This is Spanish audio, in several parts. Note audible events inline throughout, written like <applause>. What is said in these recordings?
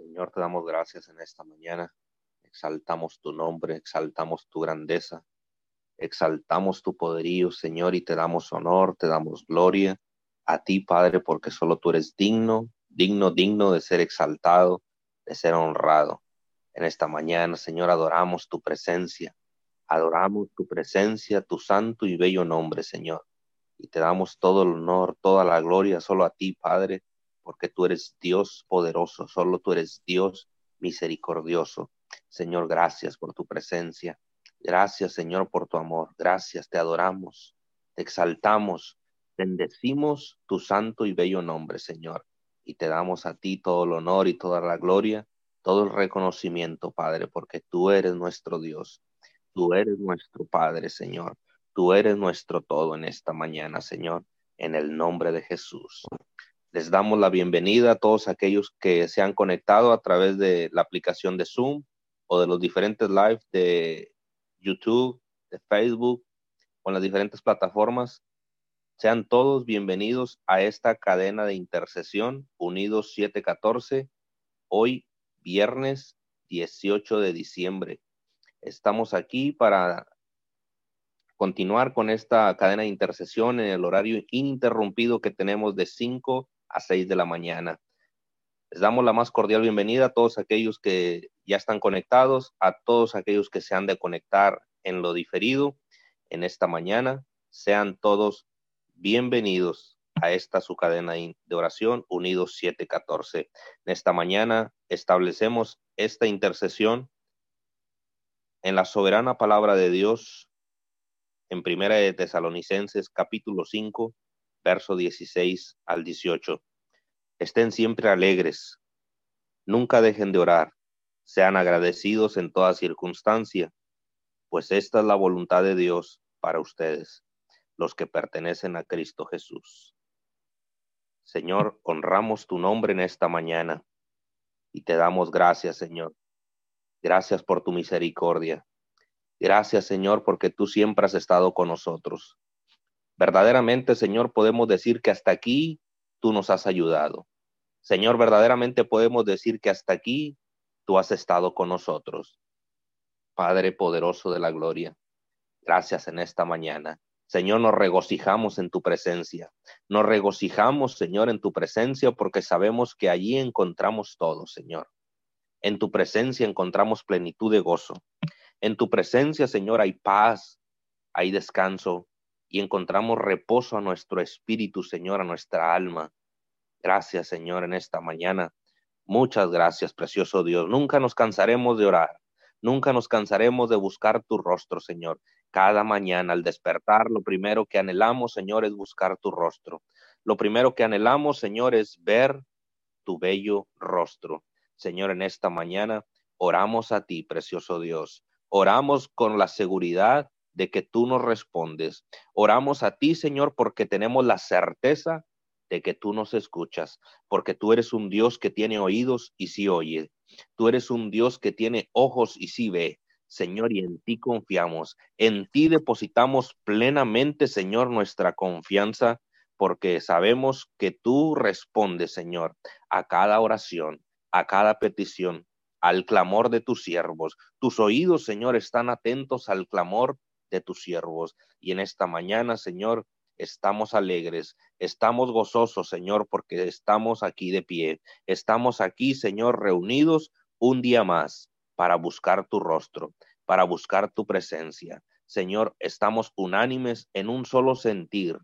Señor, te damos gracias en esta mañana. Exaltamos tu nombre, exaltamos tu grandeza, exaltamos tu poderío, Señor, y te damos honor, te damos gloria a ti, Padre, porque solo tú eres digno, digno, digno de ser exaltado, de ser honrado. En esta mañana, Señor, adoramos tu presencia, adoramos tu presencia, tu santo y bello nombre, Señor. Y te damos todo el honor, toda la gloria solo a ti, Padre, porque tú eres Dios poderoso, solo tú eres Dios misericordioso. Señor, gracias por tu presencia. Gracias, Señor, por tu amor. Gracias, te adoramos, te exaltamos, bendecimos tu santo y bello nombre, Señor. Y te damos a ti todo el honor y toda la gloria, todo el reconocimiento, Padre, porque tú eres nuestro Dios. Tú eres nuestro Padre, Señor. Tú eres nuestro todo en esta mañana, Señor, en el nombre de Jesús. Les damos la bienvenida a todos aquellos que se han conectado a través de la aplicación de Zoom o de los diferentes live de YouTube, de Facebook en las diferentes plataformas. Sean todos bienvenidos a esta cadena de intercesión Unidos 714, hoy viernes 18 de diciembre. Estamos aquí para continuar con esta cadena de intercesión en el horario ininterrumpido que tenemos de 5 a 6 de la mañana. Les damos la más cordial bienvenida a todos aquellos que ya están conectados, a todos aquellos que se han de conectar en lo diferido en esta mañana. Sean todos bienvenidos a esta su cadena de oración Unidos 714. En esta mañana establecemos esta intercesión en la soberana palabra de Dios en Primera de Tesalonicenses capítulo 5 verso 16 al 18. Estén siempre alegres, nunca dejen de orar, sean agradecidos en toda circunstancia, pues esta es la voluntad de Dios para ustedes, los que pertenecen a Cristo Jesús. Señor, honramos tu nombre en esta mañana y te damos gracias, Señor. Gracias por tu misericordia. Gracias, Señor, porque tú siempre has estado con nosotros. Verdaderamente, Señor, podemos decir que hasta aquí tú nos has ayudado. Señor, verdaderamente podemos decir que hasta aquí tú has estado con nosotros. Padre poderoso de la gloria, gracias en esta mañana. Señor, nos regocijamos en tu presencia. Nos regocijamos, Señor, en tu presencia porque sabemos que allí encontramos todo, Señor. En tu presencia encontramos plenitud de gozo. En tu presencia, Señor, hay paz, hay descanso, y encontramos reposo a nuestro espíritu, Señor, a nuestra alma. Gracias, Señor, en esta mañana. Muchas gracias, precioso Dios. Nunca nos cansaremos de orar. Nunca nos cansaremos de buscar tu rostro, Señor. Cada mañana al despertar, lo primero que anhelamos, Señor, es buscar tu rostro. Lo primero que anhelamos, Señor, es ver tu bello rostro. Señor, en esta mañana oramos a ti, precioso Dios. Oramos con la seguridad de que tú nos respondes. Oramos a ti, Señor, porque tenemos la certeza de que tú nos escuchas, porque tú eres un Dios que tiene oídos y sí oye. Tú eres un Dios que tiene ojos y sí ve. Señor, y en ti confiamos. En ti depositamos plenamente, Señor, nuestra confianza, porque sabemos que tú respondes, Señor, a cada oración, a cada petición, al clamor de tus siervos. Tus oídos, Señor, están atentos al clamor de tus siervos. Y en esta mañana, Señor, estamos alegres, estamos gozosos, Señor, porque estamos aquí de pie. Estamos aquí, Señor, reunidos un día más para buscar tu rostro, para buscar tu presencia. Señor, estamos unánimes en un solo sentir,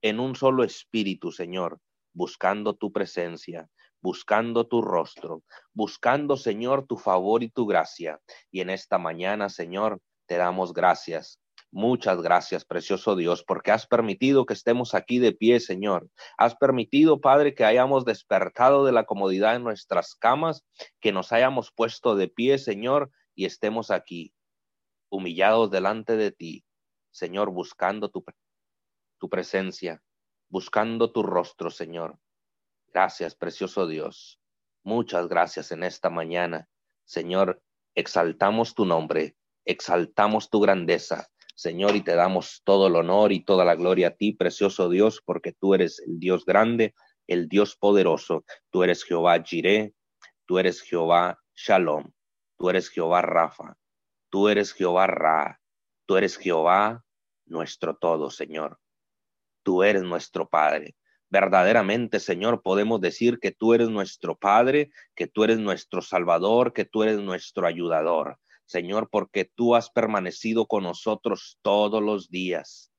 en un solo espíritu, Señor, buscando tu presencia, buscando tu rostro, buscando, Señor, tu favor y tu gracia. Y en esta mañana, Señor, te damos gracias Muchas gracias, precioso Dios, porque has permitido que estemos aquí de pie, Señor. Has permitido, Padre, que hayamos despertado de la comodidad en nuestras camas, que nos hayamos puesto de pie, Señor, y estemos aquí, humillados delante de ti, Señor, buscando tu, tu presencia, buscando tu rostro, Señor. Gracias, precioso Dios. Muchas gracias en esta mañana. Señor, exaltamos tu nombre, exaltamos tu grandeza. Señor, y te damos todo el honor y toda la gloria a ti, precioso Dios, porque tú eres el Dios grande, el Dios poderoso. Tú eres Jehová Jireh, Tú eres Jehová Shalom. Tú eres Jehová Rafa. Tú eres Jehová Ra. Tú eres Jehová nuestro todo, Señor. Tú eres nuestro Padre. Verdaderamente, Señor, podemos decir que tú eres nuestro Padre, que tú eres nuestro Salvador, que tú eres nuestro ayudador. Señor, porque tú has permanecido con nosotros todos los días.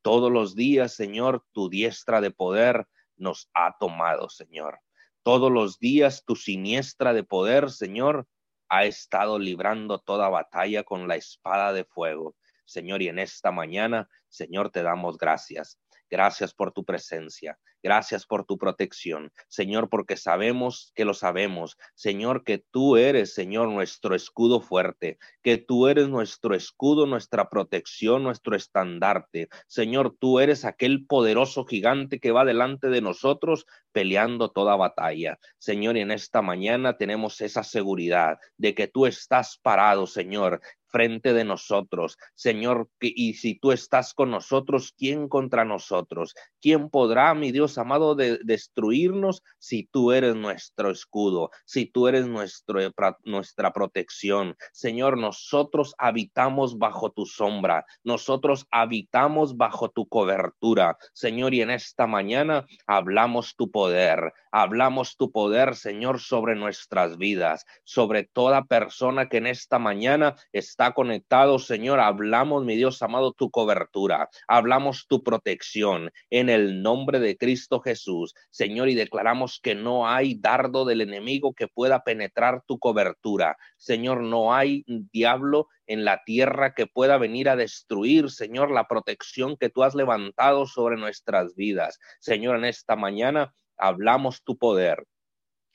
Todos los días, Señor, tu diestra de poder nos ha tomado, Señor. Todos los días tu siniestra de poder, Señor, ha estado librando toda batalla con la espada de fuego. Señor, y en esta mañana, Señor, te damos gracias. Gracias por tu presencia. Gracias por tu protección, Señor, porque sabemos que lo sabemos, Señor, que tú eres, Señor, nuestro escudo fuerte, que tú eres nuestro escudo, nuestra protección, nuestro estandarte. Señor, tú eres aquel poderoso gigante que va delante de nosotros peleando toda batalla. Señor, y en esta mañana tenemos esa seguridad de que tú estás parado, Señor, frente de nosotros. Señor, y si tú estás con nosotros, ¿quién contra nosotros? ¿Quién podrá, mi Dios amado, de destruirnos si tú eres nuestro escudo, si tú eres nuestro, nuestra protección? Señor, nosotros habitamos bajo tu sombra, nosotros habitamos bajo tu cobertura. Señor, y en esta mañana hablamos tu poder, hablamos tu poder, Señor, sobre nuestras vidas, sobre toda persona que en esta mañana está está conectado, Señor, hablamos, mi Dios amado, tu cobertura, hablamos tu protección en el nombre de Cristo Jesús, Señor, y declaramos que no hay dardo del enemigo que pueda penetrar tu cobertura. Señor, no hay diablo en la tierra que pueda venir a destruir, Señor, la protección que tú has levantado sobre nuestras vidas. Señor, en esta mañana hablamos tu poder,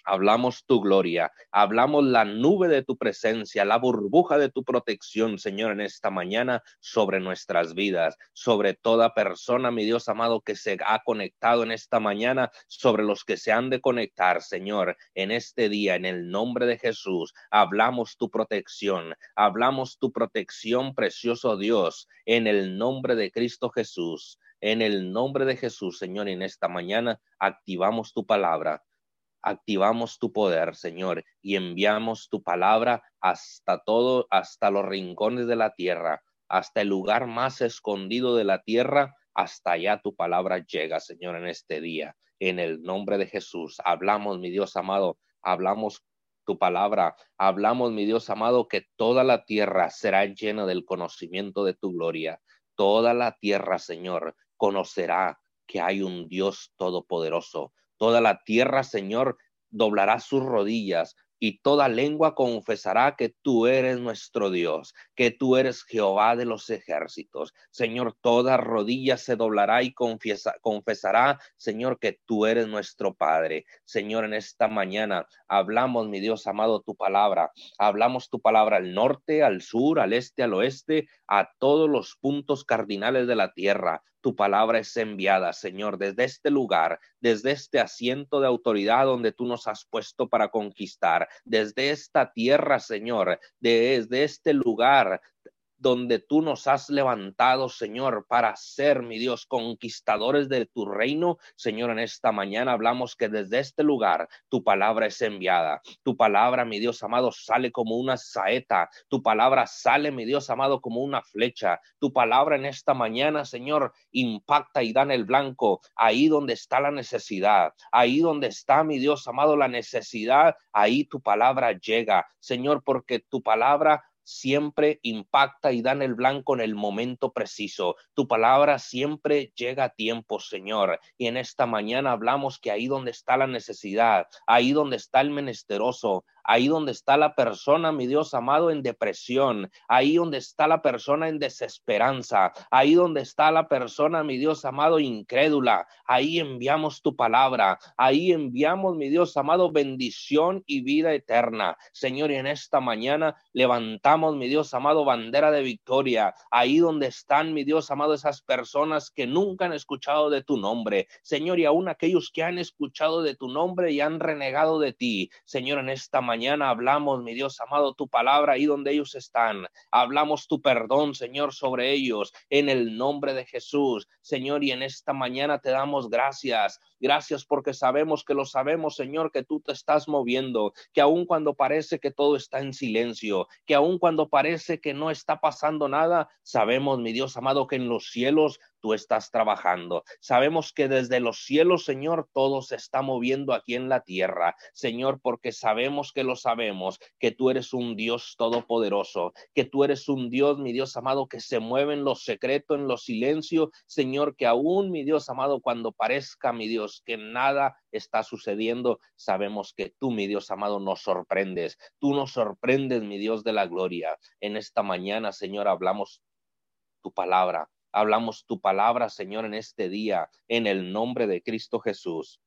Hablamos tu gloria, hablamos la nube de tu presencia, la burbuja de tu protección, Señor, en esta mañana sobre nuestras vidas, sobre toda persona, mi Dios amado, que se ha conectado en esta mañana, sobre los que se han de conectar, Señor, en este día, en el nombre de Jesús. Hablamos tu protección, hablamos tu protección, precioso Dios, en el nombre de Cristo Jesús. En el nombre de Jesús, Señor, en esta mañana activamos tu palabra activamos tu poder, Señor, y enviamos tu palabra hasta todo, hasta los rincones de la tierra, hasta el lugar más escondido de la tierra, hasta allá tu palabra llega, Señor, en este día. En el nombre de Jesús, hablamos, mi Dios amado, hablamos tu palabra, hablamos, mi Dios amado, que toda la tierra será llena del conocimiento de tu gloria. Toda la tierra, Señor, conocerá que hay un Dios todopoderoso, Toda la tierra, Señor, doblará sus rodillas y toda lengua confesará que tú eres nuestro Dios, que tú eres Jehová de los ejércitos. Señor, toda rodilla se doblará y confesará, Señor, que tú eres nuestro Padre. Señor, en esta mañana hablamos, mi Dios amado, tu palabra. Hablamos tu palabra al norte, al sur, al este, al oeste, a todos los puntos cardinales de la tierra tu palabra es enviada, Señor, desde este lugar, desde este asiento de autoridad donde tú nos has puesto para conquistar, desde esta tierra, Señor, desde este lugar donde tú nos has levantado, Señor, para ser, mi Dios, conquistadores de tu reino. Señor, en esta mañana hablamos que desde este lugar tu palabra es enviada. Tu palabra, mi Dios amado, sale como una saeta. Tu palabra sale, mi Dios amado, como una flecha. Tu palabra en esta mañana, Señor, impacta y da en el blanco, ahí donde está la necesidad, ahí donde está, mi Dios amado, la necesidad, ahí tu palabra llega, Señor, porque tu palabra siempre impacta y da en el blanco en el momento preciso. Tu palabra siempre llega a tiempo, Señor. Y en esta mañana hablamos que ahí donde está la necesidad, ahí donde está el menesteroso, ahí donde está la persona, mi Dios amado, en depresión, ahí donde está la persona en desesperanza, ahí donde está la persona, mi Dios amado, incrédula, ahí enviamos tu palabra, ahí enviamos, mi Dios amado, bendición y vida eterna. Señor, y en esta mañana levantamos, mi Dios amado, bandera de victoria, ahí donde están, mi Dios amado, esas personas que nunca han escuchado de tu nombre. Señor, y aún aquellos que han escuchado de tu nombre y han renegado de ti. Señor, en esta mañana mañana hablamos, mi Dios amado, tu palabra ahí donde ellos están. Hablamos tu perdón, Señor, sobre ellos en el nombre de Jesús. Señor, y en esta mañana te damos gracias Gracias porque sabemos que lo sabemos, Señor, que tú te estás moviendo, que aun cuando parece que todo está en silencio, que aun cuando parece que no está pasando nada, sabemos, mi Dios amado, que en los cielos tú estás trabajando. Sabemos que desde los cielos, Señor, todo se está moviendo aquí en la tierra, Señor, porque sabemos que lo sabemos, que tú eres un Dios todopoderoso, que tú eres un Dios, mi Dios amado, que se mueve en lo secreto, en lo silencio, Señor, que aún, mi Dios amado, cuando parezca, mi Dios, que nada está sucediendo, sabemos que tú, mi Dios amado, nos sorprendes. Tú nos sorprendes, mi Dios de la gloria. En esta mañana, Señor, hablamos tu palabra Hablamos tu palabra, Señor, en este día, en el nombre de Cristo Jesús.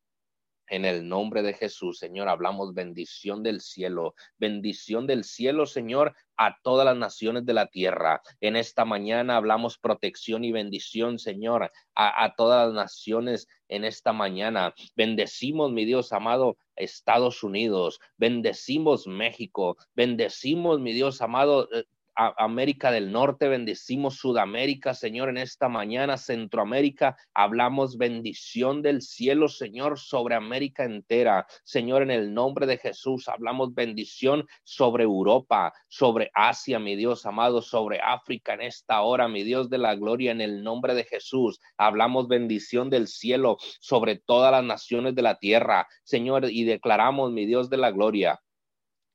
En el nombre de Jesús, Señor, hablamos bendición del cielo, bendición del cielo, Señor, a todas las naciones de la tierra. En esta mañana hablamos protección y bendición, Señor, a, todas las naciones en esta mañana. Bendecimos, mi Dios amado, Estados Unidos, bendecimos México, bendecimos, mi Dios amado, eh, América del Norte, bendecimos Sudamérica, Señor, en esta mañana, Centroamérica, hablamos bendición del cielo, Señor, sobre América entera. Señor, en el nombre de Jesús, hablamos bendición sobre Europa, sobre Asia, mi Dios amado, sobre África en esta hora, mi Dios de la gloria, en el nombre de Jesús. Hablamos bendición del cielo sobre todas las naciones de la tierra, Señor, y declaramos, mi Dios de la gloria,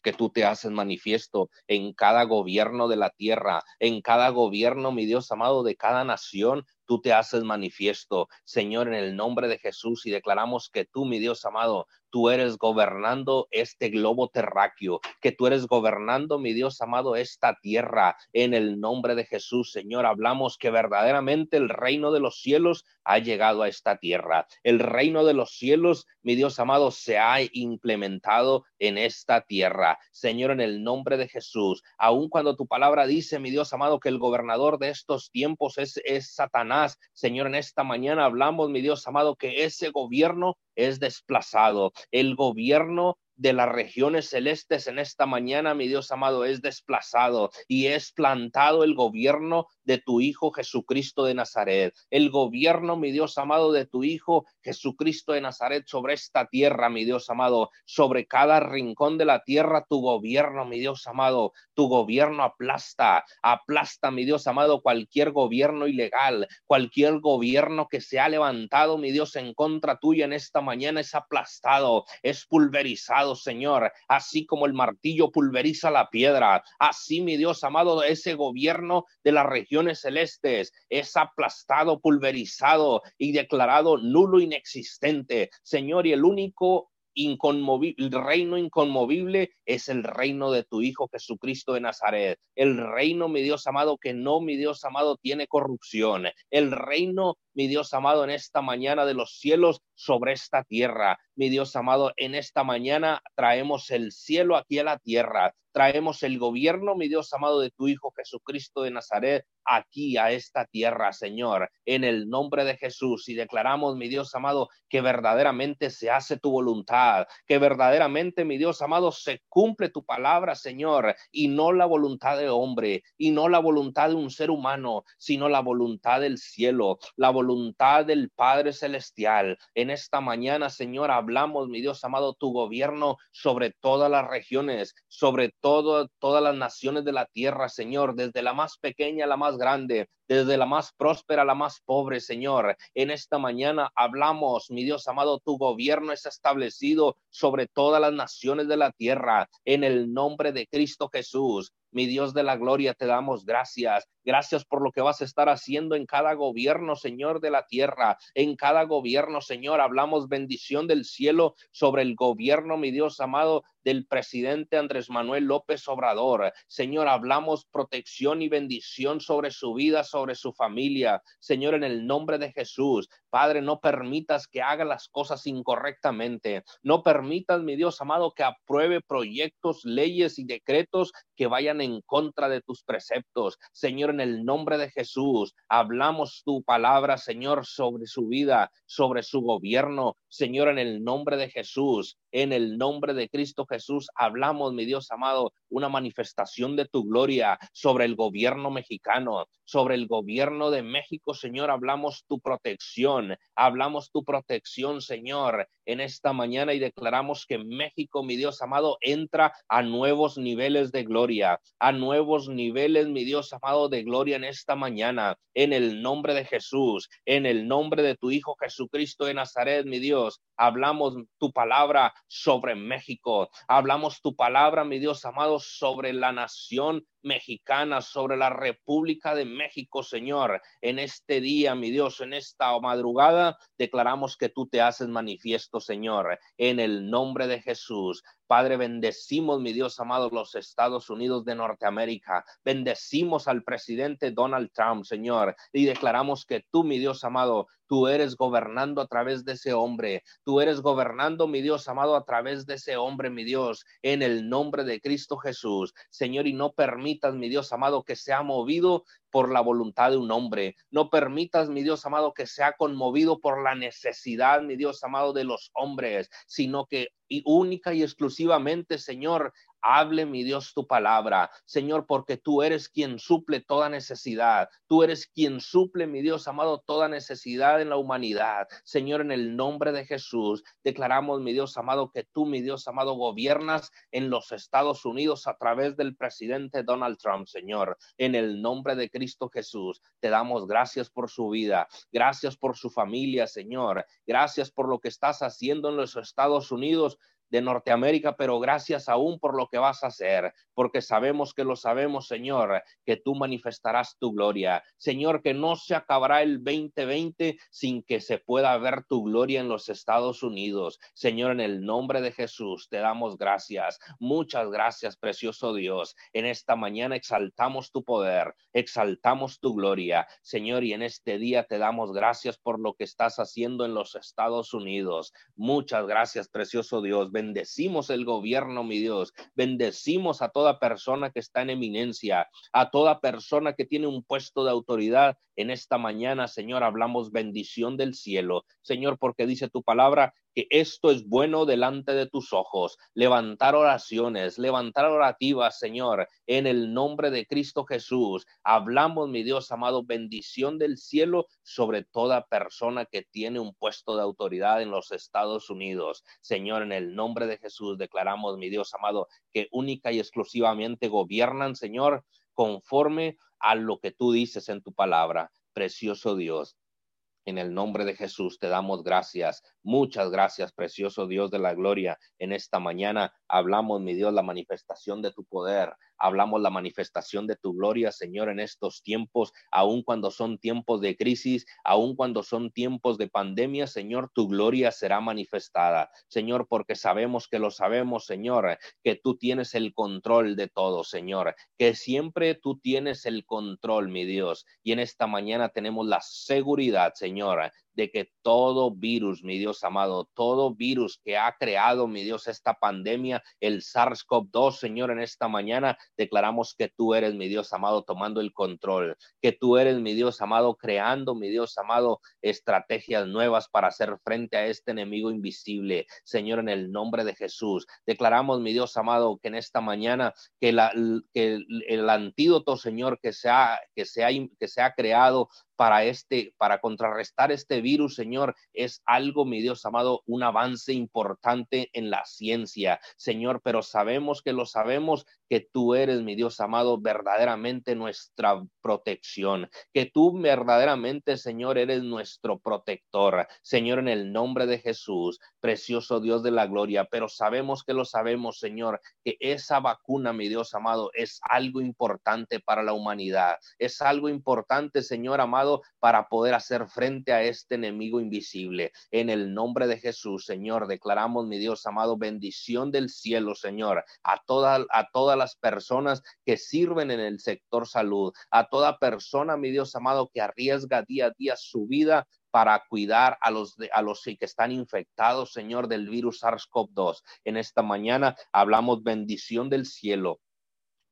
que tú te haces manifiesto en cada gobierno de la tierra, en cada gobierno, mi Dios amado, de cada nación, tú te haces manifiesto, Señor, en el nombre de Jesús y declaramos que tú, mi Dios amado, tú eres gobernando este globo terráqueo, que tú eres gobernando, mi Dios amado, esta tierra en el nombre de Jesús, Señor. Hablamos que verdaderamente el reino de los cielos ha llegado a esta tierra. El reino de los cielos, mi Dios amado, se ha implementado en esta tierra. Señor, en el nombre de Jesús, aun cuando tu palabra dice, mi Dios amado, que el gobernador de estos tiempos es, es Satanás, Señor, en esta mañana hablamos, mi Dios amado, que ese gobierno es desplazado. El gobierno de las regiones celestes en esta mañana, mi Dios amado, es desplazado y es plantado el gobierno de tu Hijo Jesucristo de Nazaret. El gobierno, mi Dios amado, de tu Hijo Jesucristo de Nazaret sobre esta tierra, mi Dios amado, sobre cada rincón de la tierra, tu gobierno, mi Dios amado, tu gobierno aplasta, aplasta, mi Dios amado, cualquier gobierno ilegal, cualquier gobierno que se ha levantado, mi Dios, en contra tuya en esta mañana es aplastado, es pulverizado Señor, así como el martillo pulveriza la piedra, así, mi Dios amado, ese gobierno de las regiones celestes es aplastado, pulverizado y declarado nulo, inexistente, Señor, y el único inconmovible, el reino inconmovible es el reino de tu Hijo Jesucristo de Nazaret. El reino, mi Dios amado, que no, mi Dios amado, tiene corrupción. El reino, mi Dios amado, en esta mañana de los cielos sobre esta tierra. Mi Dios amado, en esta mañana traemos el cielo aquí a la tierra. Traemos el gobierno, mi Dios amado, de tu Hijo Jesucristo de Nazaret aquí a esta tierra, Señor, en el nombre de Jesús. Y declaramos, mi Dios amado, que verdaderamente se hace tu voluntad, que verdaderamente, mi Dios amado, se cumple tu palabra, Señor, y no la voluntad de hombre, y no la voluntad de un ser humano, sino la voluntad del cielo, la voluntad del Padre Celestial. En esta mañana, Señor, hablamos, mi Dios amado, tu gobierno sobre todas las regiones, sobre todo, todas las naciones de la tierra, Señor, desde la más pequeña a la más grande, desde la más próspera a la más pobre, Señor. En esta mañana hablamos, mi Dios amado, tu gobierno es establecido sobre todas las naciones de la tierra, en el nombre de Cristo Jesús. Mi Dios de la gloria, te damos gracias. Gracias por lo que vas a estar haciendo en cada gobierno, Señor, de la tierra. En cada gobierno, Señor, hablamos bendición del cielo sobre el gobierno, mi Dios amado, del presidente Andrés Manuel López Obrador. Señor, hablamos protección y bendición sobre su vida, sobre su familia. Señor, en el nombre de Jesús, Padre, no permitas que haga las cosas incorrectamente. No permitas, mi Dios amado, que apruebe proyectos, leyes y decretos que vayan en contra de tus preceptos. Señor, en el nombre de Jesús, hablamos tu palabra, Señor, sobre su vida, sobre su gobierno. Señor, en el nombre de Jesús, En el nombre de Cristo Jesús hablamos, mi Dios amado, una manifestación de tu gloria sobre el gobierno mexicano, sobre el gobierno de México, Señor. Hablamos tu protección, hablamos tu protección, Señor, en esta mañana y declaramos que México, mi Dios amado, entra a nuevos niveles de gloria, a nuevos niveles, mi Dios amado, de gloria en esta mañana, en el nombre de Jesús, en el nombre de tu Hijo Jesucristo de Nazaret, mi Dios. Hablamos tu palabra sobre México, hablamos tu palabra, mi Dios amado, sobre la nación mexicana, sobre la República de México, Señor. En este día, mi Dios, en esta madrugada, declaramos que tú te haces manifiesto, Señor, en el nombre de Jesús. Padre, bendecimos, mi Dios amado, los Estados Unidos de Norteamérica. Bendecimos al presidente Donald Trump, Señor, y declaramos que tú, mi Dios amado, tú eres gobernando a través de ese hombre. Tú eres gobernando, mi Dios amado, a través de ese hombre, mi Dios, en el nombre de Cristo Jesús. Señor, y no permitas, mi Dios amado, que sea movido por la voluntad de un hombre. No permitas, mi Dios amado, que sea conmovido por la necesidad, mi Dios amado, de los hombres, sino que única y exclusivamente, Señor, Hable, mi Dios, tu palabra, Señor, porque tú eres quien suple toda necesidad. Tú eres quien suple, mi Dios amado, toda necesidad en la humanidad. Señor, en el nombre de Jesús, declaramos, mi Dios amado, que tú, mi Dios amado, gobiernas en los Estados Unidos a través del presidente Donald Trump, Señor. En el nombre de Cristo Jesús, te damos gracias por su vida. Gracias por su familia, Señor. Gracias por lo que estás haciendo en los Estados Unidos de Norteamérica, pero gracias aún por lo que vas a hacer, porque sabemos que lo sabemos, Señor, que tú manifestarás tu gloria. Señor, que no se acabará el 2020 sin que se pueda ver tu gloria en los Estados Unidos. Señor, en el nombre de Jesús, te damos gracias. Muchas gracias, precioso Dios. En esta mañana exaltamos tu poder, exaltamos tu gloria. Señor, y en este día te damos gracias por lo que estás haciendo en los Estados Unidos. Muchas gracias, precioso Dios bendecimos el gobierno, mi Dios, bendecimos a toda persona que está en eminencia, a toda persona que tiene un puesto de autoridad. En esta mañana, Señor, hablamos bendición del cielo, Señor, porque dice tu palabra que esto es bueno delante de tus ojos. Levantar oraciones, levantar orativas, Señor, en el nombre de Cristo Jesús. Hablamos, mi Dios amado, bendición del cielo sobre toda persona que tiene un puesto de autoridad en los Estados Unidos. Señor, en el nombre de Jesús declaramos, mi Dios amado, que única y exclusivamente gobiernan, Señor, conforme a lo que tú dices en tu palabra. Precioso Dios, en el nombre de Jesús te damos gracias. Muchas gracias, precioso Dios de la gloria. En esta mañana hablamos, mi Dios, la manifestación de tu poder. Hablamos la manifestación de tu gloria, Señor, en estos tiempos, aun cuando son tiempos de crisis, aun cuando son tiempos de pandemia, Señor, tu gloria será manifestada. Señor, porque sabemos que lo sabemos, Señor, que tú tienes el control de todo, Señor, que siempre tú tienes el control, mi Dios. Y en esta mañana tenemos la seguridad, Señor, de que todo virus, mi Dios amado, todo virus que ha creado, mi Dios, esta pandemia, el SARS-CoV-2, Señor, en esta mañana declaramos que tú eres, mi Dios amado, tomando el control, que tú eres, mi Dios amado, creando, mi Dios amado, estrategias nuevas para hacer frente a este enemigo invisible, Señor, en el nombre de Jesús. Declaramos, mi Dios amado, que en esta mañana, que, la, que el, antídoto, Señor, que se ha, que se ha, que se ha creado para este, para contrarrestar este virus, Señor, es algo, mi Dios amado, un avance importante en la ciencia, Señor, pero sabemos que lo sabemos que tú eres, mi Dios amado, verdaderamente nuestra protección, que tú verdaderamente, Señor, eres nuestro protector, Señor, en el nombre de Jesús, precioso Dios de la gloria, pero sabemos que lo sabemos, Señor, que esa vacuna, mi Dios amado, es algo importante para la humanidad, es algo importante, Señor amado, para poder hacer frente a este enemigo invisible. En el nombre de Jesús, Señor, declaramos, mi Dios amado, bendición del cielo, Señor, a toda, a toda las personas que sirven en el sector salud, a toda persona, mi Dios amado, que arriesga día a día su vida para cuidar a los, a los que están infectados, Señor, del virus SARS-CoV-2. En esta mañana hablamos bendición del cielo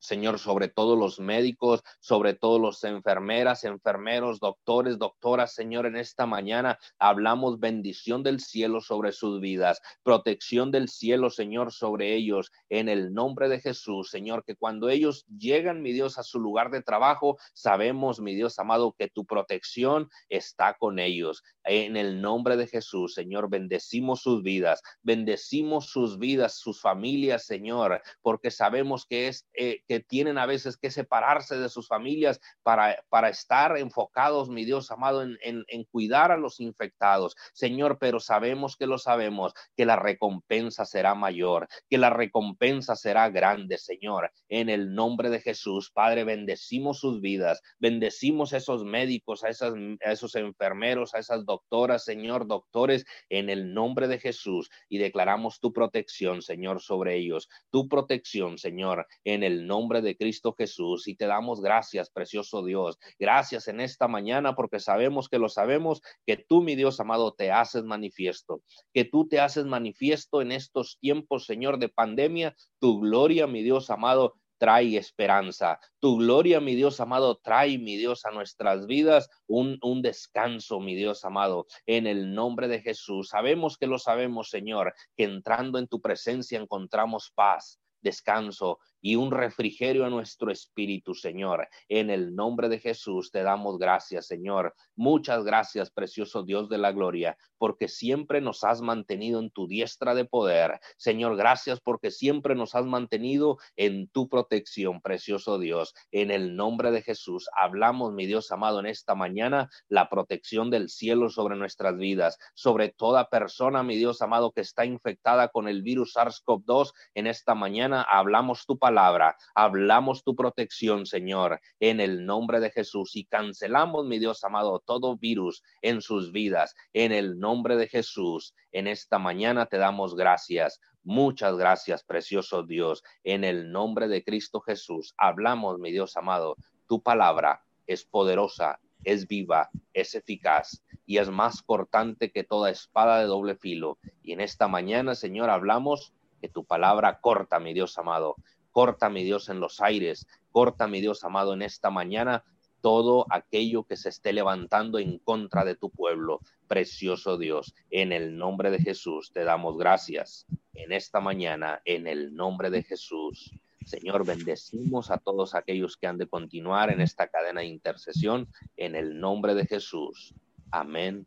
Señor, sobre todos los médicos, sobre todos los enfermeras, enfermeros, doctores, doctoras, Señor, en esta mañana hablamos bendición del cielo sobre sus vidas, protección del cielo, Señor, sobre ellos, en el nombre de Jesús, Señor, que cuando ellos llegan, mi Dios, a su lugar de trabajo, sabemos, mi Dios amado, que tu protección está con ellos. En el nombre de Jesús, Señor, bendecimos sus vidas, bendecimos sus vidas, sus familias, Señor, porque sabemos que es eh, que tienen a veces que separarse de sus familias para, para estar enfocados, mi Dios amado, en, en, cuidar a los infectados. Señor, pero sabemos que lo sabemos, que la recompensa será mayor, que la recompensa será grande, Señor. En el nombre de Jesús, Padre, bendecimos sus vidas, bendecimos a esos médicos, a, esas, a esos enfermeros, a esas doctoras, Señor, doctores, en el nombre de Jesús y declaramos tu protección, Señor, sobre ellos, tu protección, Señor, en el nombre nombre de Cristo Jesús y te damos gracias, precioso Dios. Gracias en esta mañana porque sabemos que lo sabemos, que tú, mi Dios amado, te haces manifiesto, que tú te haces manifiesto en estos tiempos, Señor, de pandemia. Tu gloria, mi Dios amado, trae esperanza. Tu gloria, mi Dios amado, trae, mi Dios, a nuestras vidas un, un, descanso, mi Dios amado, en el nombre de Jesús. Sabemos que lo sabemos, Señor, que entrando en tu presencia encontramos paz, descanso y un refrigerio a nuestro espíritu, Señor. En el nombre de Jesús te damos gracias, Señor. Muchas gracias, precioso Dios de la gloria, porque siempre nos has mantenido en tu diestra de poder. Señor, gracias porque siempre nos has mantenido en tu protección, precioso Dios. En el nombre de Jesús hablamos, mi Dios amado, en esta mañana la protección del cielo sobre nuestras vidas, sobre toda persona, mi Dios amado, que está infectada con el virus SARS-CoV-2. En esta mañana hablamos tu palabra palabra, hablamos tu protección, Señor, en el nombre de Jesús y cancelamos, mi Dios amado, todo virus en sus vidas, en el nombre de Jesús. En esta mañana te damos gracias. Muchas gracias, precioso Dios. En el nombre de Cristo Jesús, hablamos, mi Dios amado, tu palabra es poderosa, es viva, es eficaz y es más cortante que toda espada de doble filo. Y en esta mañana, Señor, hablamos que tu palabra corta, mi Dios amado, Corta, mi Dios, en los aires. Corta, mi Dios amado, en esta mañana todo aquello que se esté levantando en contra de tu pueblo. Precioso Dios, en el nombre de Jesús te damos gracias. En esta mañana, en el nombre de Jesús. Señor, bendecimos a todos aquellos que han de continuar en esta cadena de intercesión, en el nombre de Jesús. Amén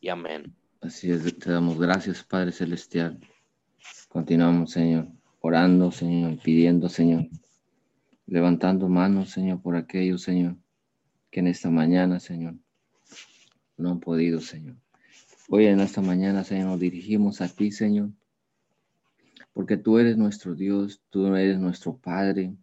y amén. Así es, te damos gracias, Padre Celestial. Continuamos, Señor orando, Señor, pidiendo, Señor, levantando manos, Señor, por aquellos, Señor, que en esta mañana, Señor, no han podido, Señor. Hoy en esta mañana, Señor, nos dirigimos a ti, Señor, porque tú eres nuestro Dios, tú eres nuestro Padre,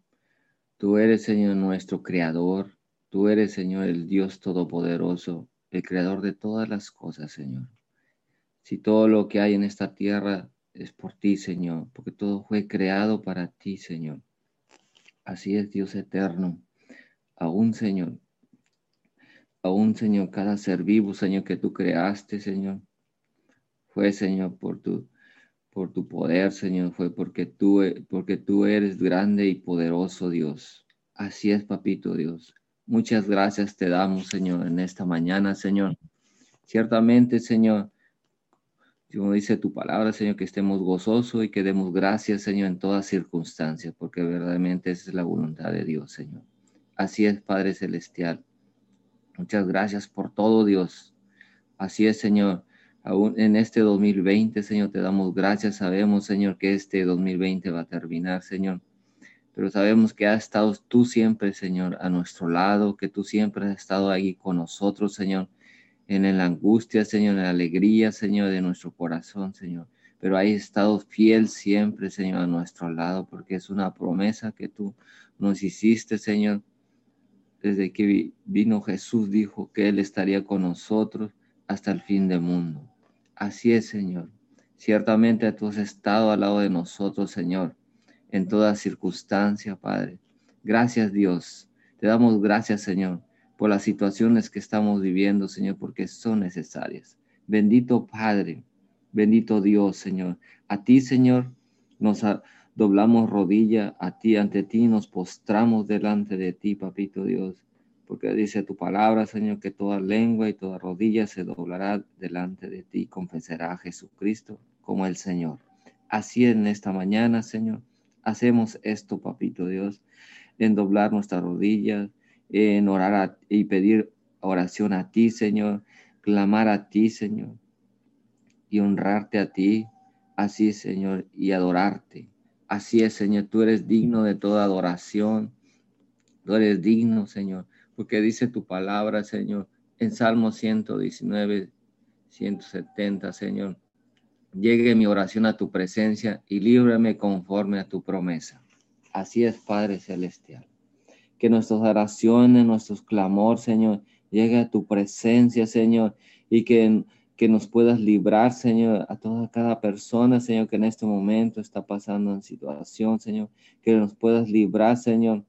tú eres, Señor, nuestro Creador, tú eres, Señor, el Dios Todopoderoso, el Creador de todas las cosas, Señor. Si todo lo que hay en esta tierra es por ti, Señor, porque todo fue creado para ti, Señor. Así es, Dios eterno. Aún, Señor, aún, Señor, cada ser vivo, Señor, que tú creaste, Señor, fue, Señor, por tu, por tu poder, Señor, fue porque tú, porque tú eres grande y poderoso, Dios. Así es, papito Dios. Muchas gracias te damos, Señor, en esta mañana, Señor. Ciertamente, Señor, como dice tu palabra, Señor, que estemos gozosos y que demos gracias, Señor, en todas circunstancias, porque verdaderamente esa es la voluntad de Dios, Señor. Así es, Padre Celestial. Muchas gracias por todo, Dios. Así es, Señor. Aún en este 2020, Señor, te damos gracias. Sabemos, Señor, que este 2020 va a terminar, Señor. Pero sabemos que has estado tú siempre, Señor, a nuestro lado, que tú siempre has estado ahí con nosotros, Señor en la angustia, Señor, en la alegría, Señor, de nuestro corazón, Señor. Pero hay estado fiel siempre, Señor, a nuestro lado, porque es una promesa que tú nos hiciste, Señor. Desde que vino Jesús, dijo que Él estaría con nosotros hasta el fin del mundo. Así es, Señor. Ciertamente tú has estado al lado de nosotros, Señor, en toda circunstancia, Padre. Gracias, Dios. Te damos gracias, Señor, por las situaciones que estamos viviendo, Señor, porque son necesarias. Bendito Padre, bendito Dios, Señor. A ti, Señor, nos, doblamos rodilla a ti, ante ti, nos postramos delante de ti, papito Dios, porque dice tu palabra, Señor, que toda lengua y toda rodilla se doblará delante de ti, confesará a Jesucristo como el Señor. Así en esta mañana, Señor, hacemos esto, papito Dios, en doblar nuestras rodillas, en orar y pedir oración a ti, Señor, clamar a ti, Señor, y honrarte a ti, así, Señor, y adorarte. Así es, Señor, tú eres digno de toda adoración. Tú eres digno, Señor, porque dice tu palabra, Señor, en Salmo 119, 170, Señor. Llegue mi oración a tu presencia y líbrame conforme a tu promesa. Así es, Padre Celestial. Que nuestras oraciones, nuestros clamor, Señor, llegue a tu presencia, Señor, y que que nos puedas librar, Señor, a toda cada persona, Señor, que en este momento está pasando en situación, Señor, que nos puedas librar, Señor,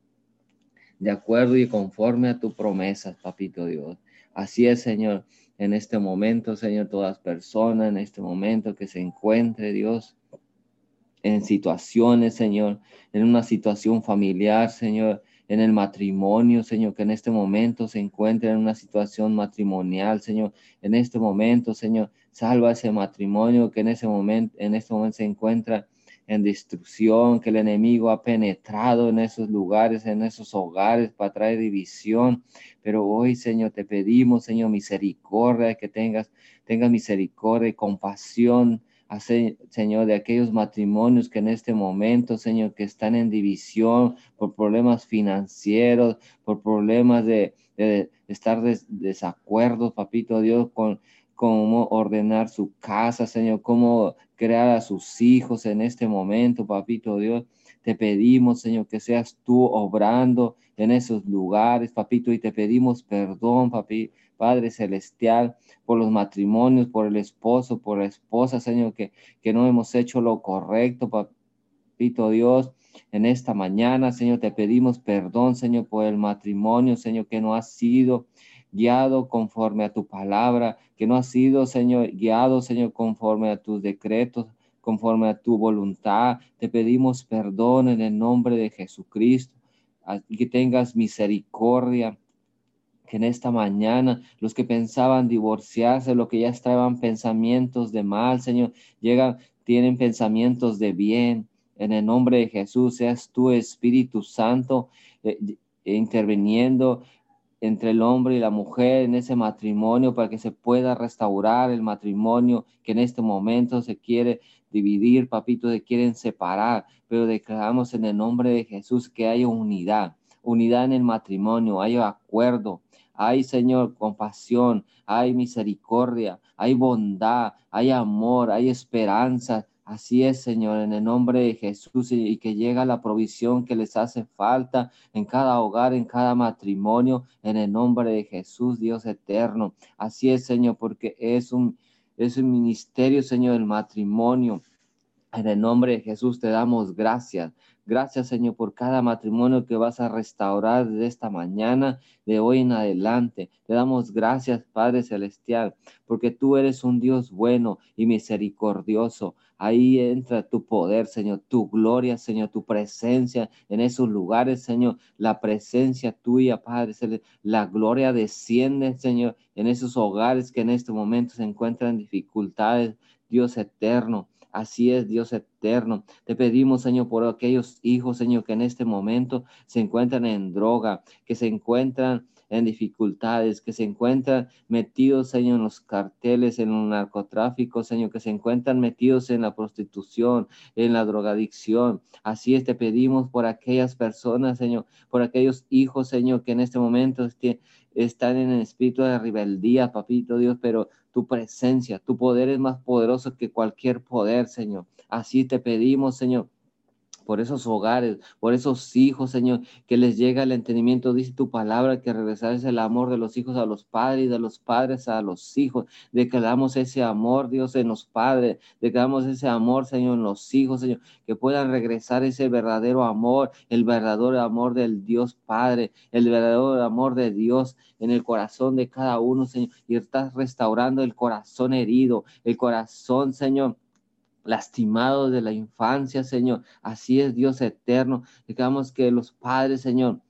de acuerdo y conforme a tu promesa, papito Dios. Así es, Señor, en este momento, Señor, todas personas, en este momento que se encuentre, Dios, en situaciones, Señor, en una situación familiar, Señor, en el matrimonio, Señor, que en este momento se encuentre en una situación matrimonial, Señor, en este momento, Señor, salva ese matrimonio que en ese momento, en este momento se encuentra en destrucción, que el enemigo ha penetrado en esos lugares, en esos hogares para traer división. Pero hoy, Señor, te pedimos, Señor, misericordia, que tengas, tengas misericordia y compasión Señor, de aquellos matrimonios que en este momento, Señor, que están en división por problemas financieros, por problemas de, estar de, desacuerdos, papito Dios, con cómo ordenar su casa, Señor, cómo crear a sus hijos en este momento, papito Dios. Te pedimos, Señor, que seas tú obrando en esos lugares, papito, y te pedimos perdón, papi, Padre Celestial, por los matrimonios, por el esposo, por la esposa, Señor, que, que no hemos hecho lo correcto, papito Dios. En esta mañana, Señor, te pedimos perdón, Señor, por el matrimonio, Señor, que no ha sido guiado conforme a tu palabra, que no ha sido, Señor, guiado, Señor, conforme a tus decretos, conforme a tu voluntad. Te pedimos perdón en el nombre de Jesucristo, que tengas misericordia que en esta mañana los que pensaban divorciarse, los que ya estaban pensamientos de mal, Señor, llegan, tienen pensamientos de bien. En el nombre de Jesús, seas tu Espíritu Santo eh, interviniendo entre el hombre y la mujer en ese matrimonio para que se pueda restaurar el matrimonio que en este momento se quiere dividir, papito, se quieren separar, pero declaramos en el nombre de Jesús que haya unidad, unidad en el matrimonio, haya acuerdo, hay, Señor, compasión, hay misericordia, hay bondad, hay amor, hay esperanza, Así es, Señor, en el nombre de Jesús y que llega la provisión que les hace falta en cada hogar, en cada matrimonio, en el nombre de Jesús, Dios eterno. Así es, Señor, porque es un, es un ministerio, Señor, el matrimonio. En el nombre de Jesús te damos gracias. Gracias, Señor, por cada matrimonio que vas a restaurar de esta mañana, de hoy en adelante. Te damos gracias, Padre Celestial, porque tú eres un Dios bueno y misericordioso. Ahí entra tu poder, Señor, tu gloria, Señor, tu presencia en esos lugares, Señor, la presencia tuya, Padre Celestial. La gloria desciende, Señor, en esos hogares que en este momento se encuentran en dificultades, Dios eterno. Así es, Dios eterno. Te pedimos, Señor, por aquellos hijos, Señor, que en este momento se encuentran en droga, que se encuentran en dificultades, que se encuentran metidos, Señor, en los carteles, en el narcotráfico, Señor, que se encuentran metidos en la prostitución, en la drogadicción. Así es, te pedimos por aquellas personas, Señor, por aquellos hijos, Señor, que en este momento están en el espíritu de rebeldía, papito Dios, pero tu presencia, tu poder es más poderoso que cualquier poder, Señor. Así te pedimos, Señor, por esos hogares, por esos hijos, Señor, que les llega el entendimiento, dice tu palabra, que regresar es el amor de los hijos a los padres y de los padres a los hijos. Declaramos ese amor, Dios, en los padres, declaramos ese amor, Señor, en los hijos, Señor, que puedan regresar ese verdadero amor, el verdadero amor del Dios Padre, el verdadero amor de Dios en el corazón de cada uno, Señor, y estás restaurando el corazón herido, el corazón, Señor lastimados de la infancia, Señor. Así es Dios eterno. Digamos que los padres, Señor,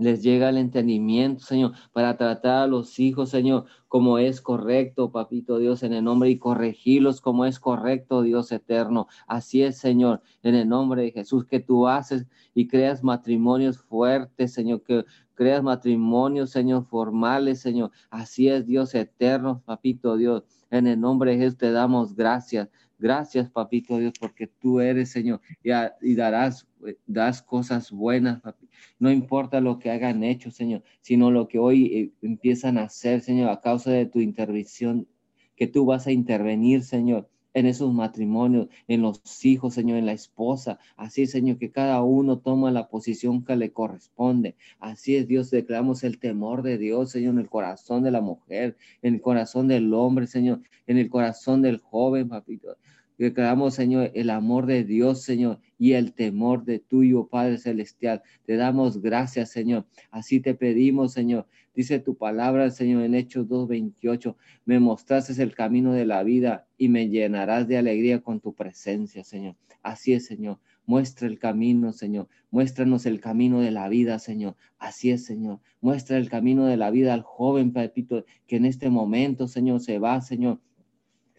les llega el entendimiento, Señor, para tratar a los hijos, Señor, como es correcto, papito Dios, en el nombre y corregirlos como es correcto, Dios eterno. Así es, Señor, en el nombre de Jesús, que tú haces y creas matrimonios fuertes, Señor, que creas matrimonios, Señor, formales, Señor. Así es, Dios eterno, papito Dios. En el nombre de Jesús te damos gracias. Gracias, papito Dios, porque tú eres, Señor, y, darás eh, das cosas buenas, papi. No importa lo que hagan hecho, Señor, sino lo que hoy eh, empiezan a hacer, Señor, a causa de tu intervención, que tú vas a intervenir, Señor en esos matrimonios, en los hijos, Señor, en la esposa. Así, Señor, que cada uno toma la posición que le corresponde. Así es, Dios, declaramos el temor de Dios, Señor, en el corazón de la mujer, en el corazón del hombre, Señor, en el corazón del joven, papito. Declaramos, Señor, el amor de Dios, Señor, y el temor de tuyo, Padre Celestial. Te damos gracias, Señor. Así te pedimos, Señor. Dice tu palabra, Señor, en Hechos 2.28. Me mostraste el camino de la vida y me llenarás de alegría con tu presencia, Señor. Así es, Señor. Muestra el camino, Señor. Muéstranos el camino de la vida, Señor. Así es, Señor. Muestra el camino de la vida al joven, Pepito, que en este momento, Señor, se va, Señor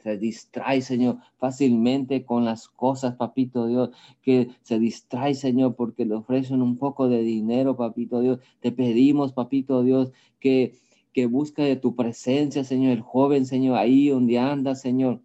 se distrae, Señor, fácilmente con las cosas, papito Dios, que se distrae, Señor, porque le ofrecen un poco de dinero, papito Dios. Te pedimos, papito Dios, que, que busca de tu presencia, Señor, el joven, Señor, ahí donde anda, Señor,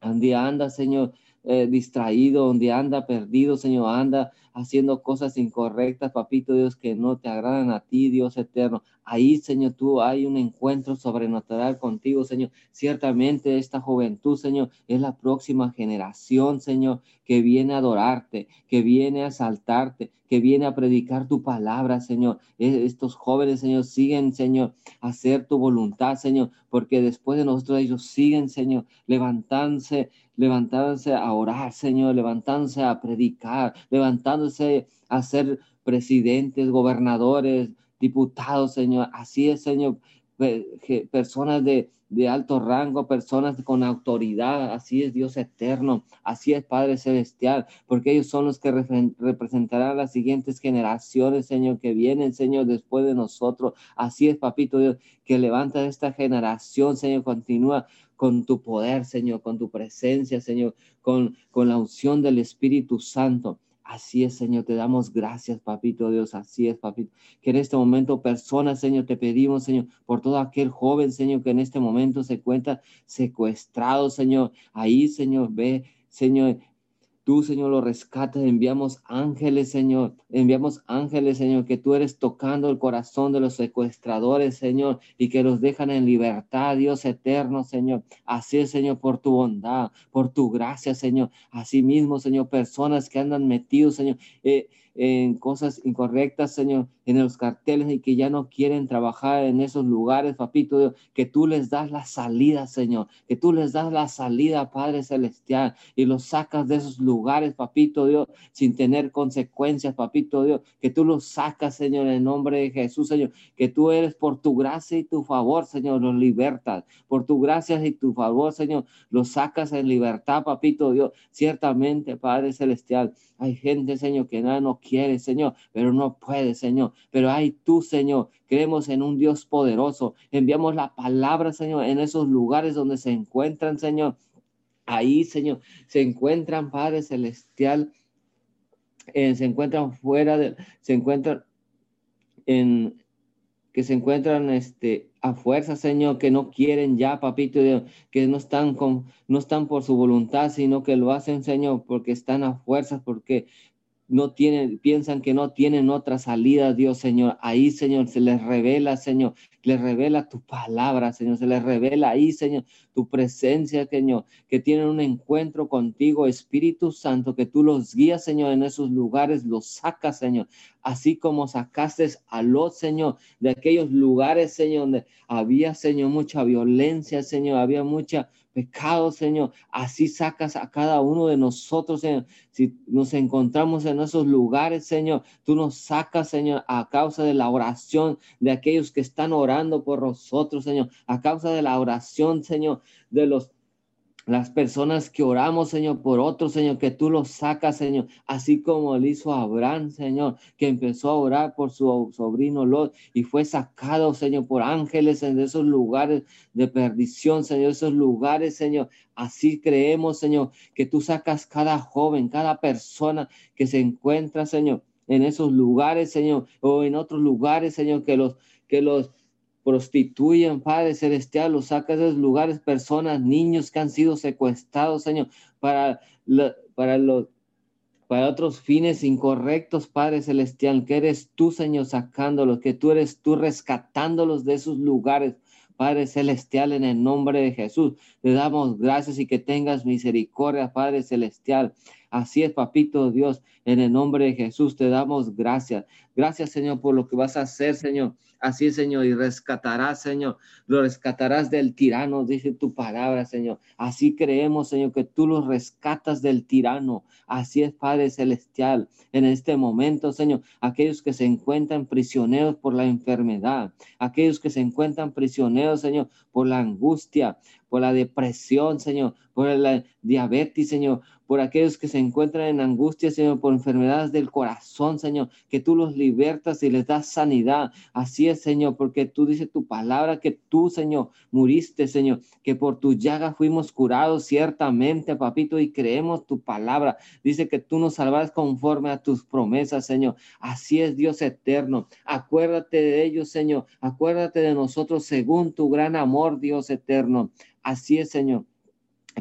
donde anda, Señor, eh, distraído, donde anda perdido, Señor, anda haciendo cosas incorrectas, papito Dios, que no te agradan a ti, Dios eterno. Ahí, Señor, tú hay un encuentro sobrenatural contigo, Señor. Ciertamente esta juventud, Señor, es la próxima generación, Señor, que viene a adorarte, que viene a saltarte, que viene a predicar tu palabra, Señor. E, estos jóvenes, Señor, siguen, Señor, hacer tu voluntad, Señor, porque después de nosotros ellos siguen, Señor, levantándose, levantándose a orar, Señor, levantándose a predicar, levantándose a ser presidentes, gobernadores, diputados, Señor. Así es, Señor. Personas de, de alto rango, personas con autoridad. Así es Dios eterno. Así es Padre Celestial, porque ellos son los que representarán las siguientes generaciones, Señor, que vienen, Señor, después de nosotros. Así es, Papito Dios, que levanta esta generación, Señor, continúa con tu poder, Señor, con tu presencia, Señor, con, con la unción del Espíritu Santo. Así es, Señor, te damos gracias, papito Dios, así es, papito. Que en este momento personas, Señor, te pedimos, Señor, por todo aquel joven, Señor, que en este momento se encuentra secuestrado, Señor. Ahí, Señor, ve, Señor, Tú, Señor, lo rescatas. Enviamos ángeles, Señor. Enviamos ángeles, Señor, que tú eres tocando el corazón de los secuestradores, Señor, y que los dejan en libertad, Dios eterno, Señor. Así Señor, por tu bondad, por tu gracia, Señor. Así mismo, Señor, personas que andan metidos, Señor. Eh, en cosas incorrectas, Señor, en los carteles y que ya no quieren trabajar en esos lugares, papito, que tú les das la salida, Señor, que tú les das la salida, Padre Celestial, y los sacas de esos lugares, papito Dios, sin tener consecuencias, papito Dios, que tú los sacas, Señor, en nombre de Jesús, Señor, que tú eres por tu gracia y tu favor, Señor, los libertas, por tu gracia y tu favor, Señor, los sacas en libertad, papito Dios, ciertamente, Padre Celestial, hay gente, Señor, que nada quiere, Señor, pero no puede, Señor. Pero hay tú, Señor. Creemos en un Dios poderoso. Enviamos la palabra, Señor, en esos lugares donde se encuentran, Señor. Ahí, Señor, se encuentran, Padre Celestial. Eh, se encuentran fuera de, se encuentran en, que se encuentran este, a fuerza, Señor, que no quieren ya, papito, que no están, con, no están por su voluntad, sino que lo hacen, Señor, porque están a fuerzas, porque no tienen, piensan que no tienen otra salida, Dios, Señor. Ahí, Señor, se les revela, Señor, les revela tu palabra, Señor, se les revela ahí, Señor, tu presencia, Señor, que tienen un encuentro contigo, Espíritu Santo, que tú los guías, Señor, en esos lugares, los sacas, Señor, así como sacaste a los, Señor, de aquellos lugares, Señor, donde había, Señor, mucha violencia, Señor, había mucha pecado, Señor. Así sacas a cada uno de nosotros, Señor. Si nos encontramos en esos lugares, Señor, tú nos sacas, Señor, a causa de la oración de aquellos que están orando por nosotros, Señor. A causa de la oración, Señor, de los las personas que oramos, Señor, por otros, Señor, que tú los sacas, Señor, así como lo hizo Abraham, Señor, que empezó a orar por su sobrino Lot y fue sacado, Señor, por ángeles en esos lugares de perdición, Señor, esos lugares, Señor. Así creemos, Señor, que tú sacas cada joven, cada persona que se encuentra, Señor, en esos lugares, Señor, o en otros lugares, Señor, que los que los prostituyen, Padre Celestial, los sacas de esos lugares, personas, niños que han sido secuestrados, Señor, para, para los para otros fines incorrectos, Padre Celestial, que eres tú, Señor, sacándolos, que tú eres tú rescatándolos de esos lugares, Padre Celestial, en el nombre de Jesús. Te damos gracias y que tengas misericordia, Padre Celestial. Así es, papito Dios, en el nombre de Jesús te damos gracias. Gracias, Señor, por lo que vas a hacer, Señor. Así Señor, y rescatarás, Señor. Lo rescatarás del tirano, dice tu palabra, Señor. Así creemos, Señor, que tú los rescatas del tirano. Así es, Padre Celestial. En este momento, Señor, aquellos que se encuentran prisioneros por la enfermedad, aquellos que se encuentran prisioneros, Señor, por la angustia, por la depresión, Señor, por la diabetes, Señor, por aquellos que se encuentran en angustia, Señor, por enfermedades del corazón, Señor, que tú los libertas y les das sanidad. Así es, Señor, porque tú dices tu palabra que tú, Señor, muriste, Señor, que por tu llaga fuimos curados ciertamente, papito, y creemos tu palabra. Dice que tú nos salvarás conforme a tus promesas, Señor. Así es, Dios eterno. Acuérdate de ellos, Señor. Acuérdate de nosotros según tu gran amor, Dios eterno. Así es, Señor.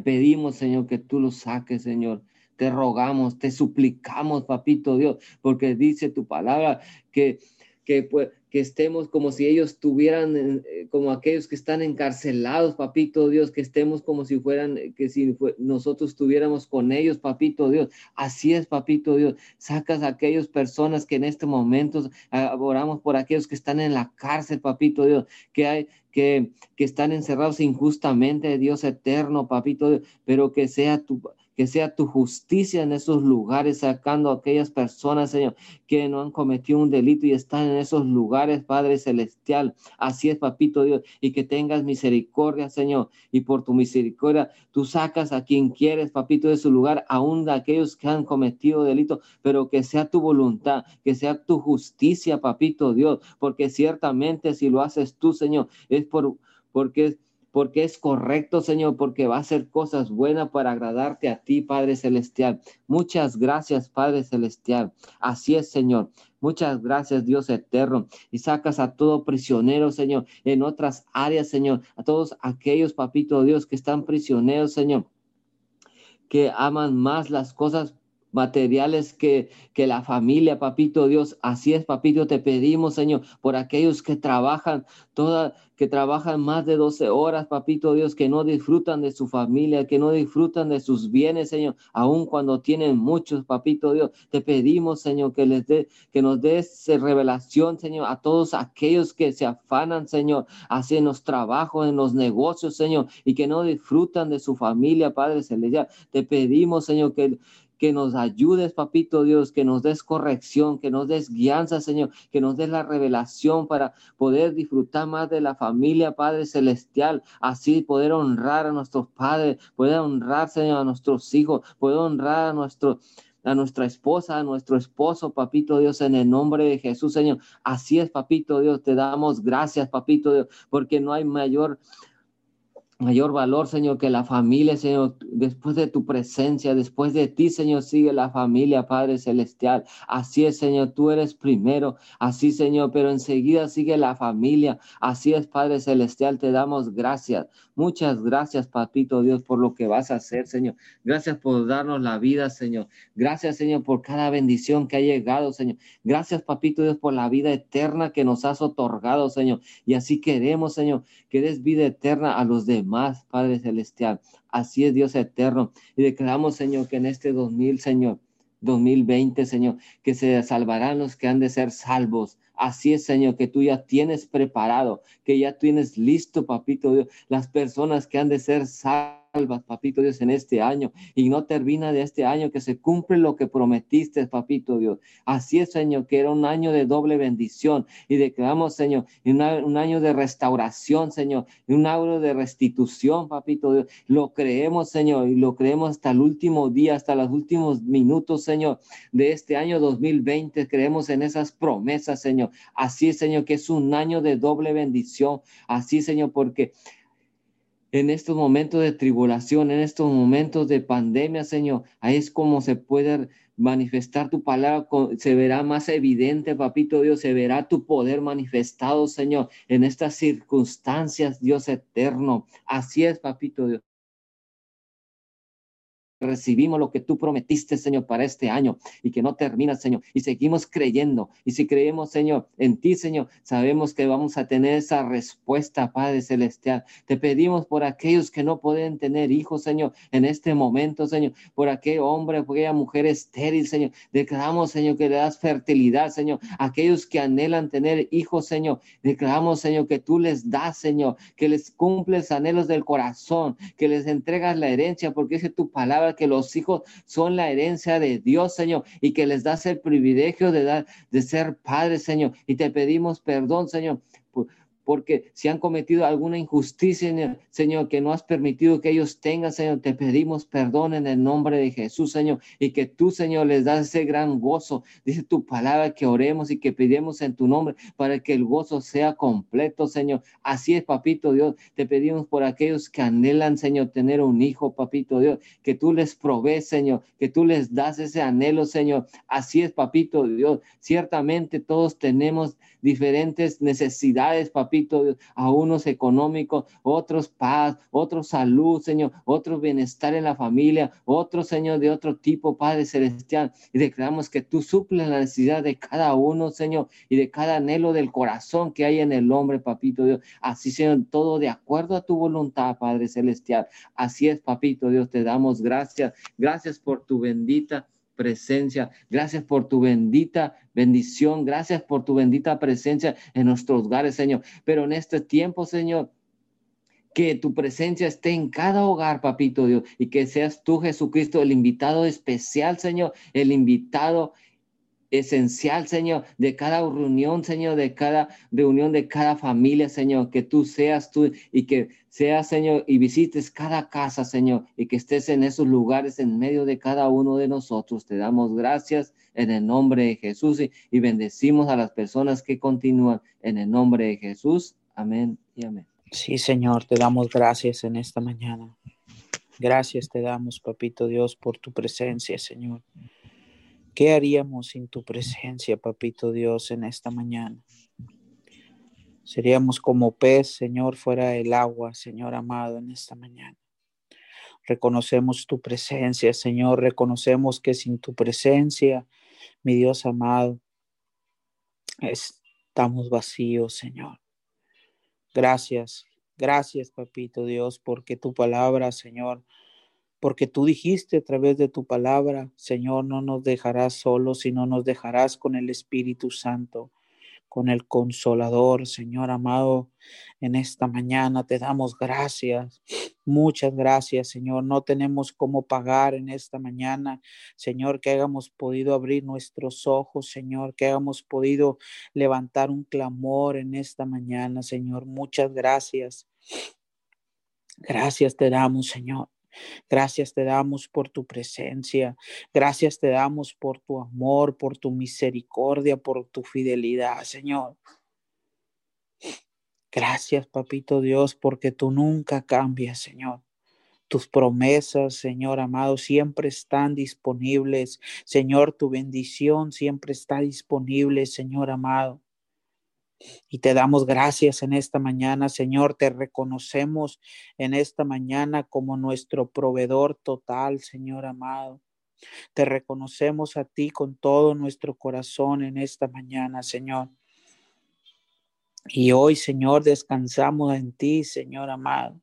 Pedimos, Señor, que tú los saques, Señor. Te rogamos, te suplicamos, papito Dios, porque dice tu palabra que, que, pues, que estemos como si ellos tuvieran, eh, como aquellos que están encarcelados, papito Dios, que estemos como si fueran, eh, que si nosotros estuviéramos con ellos, papito Dios. Así es, papito Dios. Sacas a aquellas personas que en este momento ah, oramos por aquellos que están en la cárcel, papito Dios, que hay, que, que están encerrados injustamente, Dios eterno, papito pero que sea tu que sea tu justicia en esos lugares, sacando a aquellas personas, Señor, que no han cometido un delito y están en esos lugares, Padre Celestial. Así es, Papito Dios, y que tengas misericordia, Señor, y por tu misericordia tú sacas a quien quieres, Papito, de su lugar, aún de aquellos que han cometido delito, pero que sea tu voluntad, que sea tu justicia, Papito Dios, porque ciertamente si lo haces tú, Señor, es por porque porque es correcto, Señor, porque va a ser cosas buenas para agradarte a ti, Padre Celestial. Muchas gracias, Padre Celestial. Así es, Señor. Muchas gracias, Dios eterno. Y sacas a todo prisionero, Señor, en otras áreas, Señor. A todos aquellos, papito Dios, que están prisioneros, Señor que aman más las cosas materiales que, que la familia, papito Dios. Así es, papito, te pedimos, Señor, por aquellos que trabajan toda, que trabajan más de 12 horas, papito Dios, que no disfrutan de su familia, que no disfrutan de sus bienes, Señor, aun cuando tienen muchos, papito Dios. Te pedimos, Señor, que les dé, que nos des revelación, Señor, a todos aquellos que se afanan, Señor, hacen los trabajos, en los negocios, Señor, y que no disfrutan de su familia, Padre Celestial. Te pedimos, Señor, que que nos ayudes, papito Dios, que nos des corrección, que nos des guianza, Señor, que nos des la revelación para poder disfrutar más de la familia, Padre Celestial, así poder honrar a nuestros padres, poder honrar, Señor, a nuestros hijos, poder honrar a a nuestra esposa, a nuestro esposo, papito Dios, en el nombre de Jesús, Señor. Así es, papito Dios, te damos gracias, papito Dios, porque no hay mayor mayor valor, Señor, que la familia, Señor, después de tu presencia, después de ti, Señor, sigue la familia, Padre Celestial. Así es, Señor, tú eres primero, así, Señor, pero enseguida sigue la familia. Así es, Padre Celestial, te damos gracias. Muchas gracias, Papito Dios, por lo que vas a hacer, Señor. Gracias por darnos la vida, Señor. Gracias, Señor, por cada bendición que ha llegado, Señor. Gracias, Papito Dios, por la vida eterna que nos has otorgado, Señor. Y así queremos, Señor, que des vida eterna a los demás, Padre Celestial. Así es Dios eterno. Y declaramos, Señor, que en este 2000, Señor, 2020, Señor, que se salvarán los que han de ser salvos. Así es, Señor, que tú ya tienes preparado, que ya tienes listo, papito Dios, las personas que han de ser salvas salvas, papito Dios, en este año. Y no termina de este año, que se cumple lo que prometiste, papito Dios. Así es, Señor, que era un año de doble bendición. Y declaramos, Señor, un año de restauración, Señor, un año de restitución, papito Dios. Lo creemos, Señor, y lo creemos hasta el último día, hasta los últimos minutos, Señor, de este año 2020. Creemos en esas promesas, Señor. Así es, Señor, que es un año de doble bendición. Así, Señor, porque en estos momentos de tribulación, en estos momentos de pandemia, Señor, ahí es como se puede manifestar tu palabra, se verá más evidente, papito Dios, se verá tu poder manifestado, Señor, en estas circunstancias, Dios eterno. Así es, papito Dios recibimos lo que tú prometiste, Señor, para este año y que no termina, Señor. Y seguimos creyendo. Y si creemos, Señor, en ti, Señor, sabemos que vamos a tener esa respuesta, Padre Celestial. Te pedimos por aquellos que no pueden tener hijos, Señor, en este momento, Señor, por aquel hombre, por aquella mujer estéril, Señor. Declaramos, Señor, que le das fertilidad, Señor. Aquellos que anhelan tener hijos, Señor. Declaramos, Señor, que tú les das, Señor, que les cumples anhelos del corazón, que les entregas la herencia, porque es tu palabra que los hijos son la herencia de Dios, Señor, y que les das el privilegio de dar, de ser padres, Señor. Y te pedimos perdón, Señor, porque si han cometido alguna injusticia, Señor, que no has permitido que ellos tengan, Señor, te pedimos perdón en el nombre de Jesús, Señor, y que tú, Señor, les das ese gran gozo. Dice tu palabra que oremos y que pedimos en tu nombre para que el gozo sea completo, Señor. Así es, papito Dios, te pedimos por aquellos que anhelan, Señor, tener un hijo, papito Dios, que tú les provees, Señor, que tú les das ese anhelo, Señor. Así es, papito Dios. Ciertamente todos tenemos diferentes necesidades, papito A unos económicos, otros paz, otros salud, Señor, otros bienestar en la familia, otros, Señor, de otro tipo, Padre Celestial. Y declaramos que tú suples la necesidad de cada uno, Señor, y de cada anhelo del corazón que hay en el hombre, papito Dios. Así, Señor, todo de acuerdo a tu voluntad, Padre Celestial. Así es, papito Dios, te damos gracias. Gracias por tu bendita presencia. Gracias por tu bendita bendición. Gracias por tu bendita presencia en nuestros hogares, Señor. Pero en este tiempo, Señor, que tu presencia esté en cada hogar, papito Dios, y que seas tú, Jesucristo, el invitado especial, Señor, el invitado esencial, Señor, de cada reunión, Señor, de cada reunión de cada familia, Señor, que tú seas tú y que seas, Señor, y visites cada casa, Señor, y que estés en esos lugares en medio de cada uno de nosotros. Te damos gracias en el nombre de Jesús y, bendecimos a las personas que continúan en el nombre de Jesús. Amén y amén. Sí, Señor, te damos gracias en esta mañana. Gracias te damos, Papito Dios, por tu presencia, Señor. ¿Qué haríamos sin tu presencia, papito Dios, en esta mañana? Seríamos como pez, Señor, fuera del agua, Señor amado, en esta mañana. Reconocemos tu presencia, Señor. Reconocemos que sin tu presencia, mi Dios amado, estamos vacíos, Señor. Gracias, gracias, papito Dios, porque tu palabra, Señor, porque tú dijiste a través de tu palabra, Señor, no nos dejarás solos, sino nos dejarás con el Espíritu Santo, con el Consolador, Señor amado. En esta mañana te damos gracias, muchas gracias, Señor. No tenemos cómo pagar en esta mañana, Señor, que hayamos podido abrir nuestros ojos, Señor, que hayamos podido levantar un clamor en esta mañana, Señor. Muchas gracias. Gracias te damos, Señor. Gracias te damos por tu presencia. Gracias te damos por tu amor, por tu misericordia, por tu fidelidad, Señor. Gracias, Papito Dios, porque tú nunca cambias, Señor. Tus promesas, Señor amado, siempre están disponibles. Señor, tu bendición siempre está disponible, Señor amado. Y te damos gracias en esta mañana, Señor. Te reconocemos en esta mañana como nuestro proveedor total, Señor amado. Te reconocemos a ti con todo nuestro corazón en esta mañana, Señor. Y hoy, Señor, descansamos en ti, Señor amado.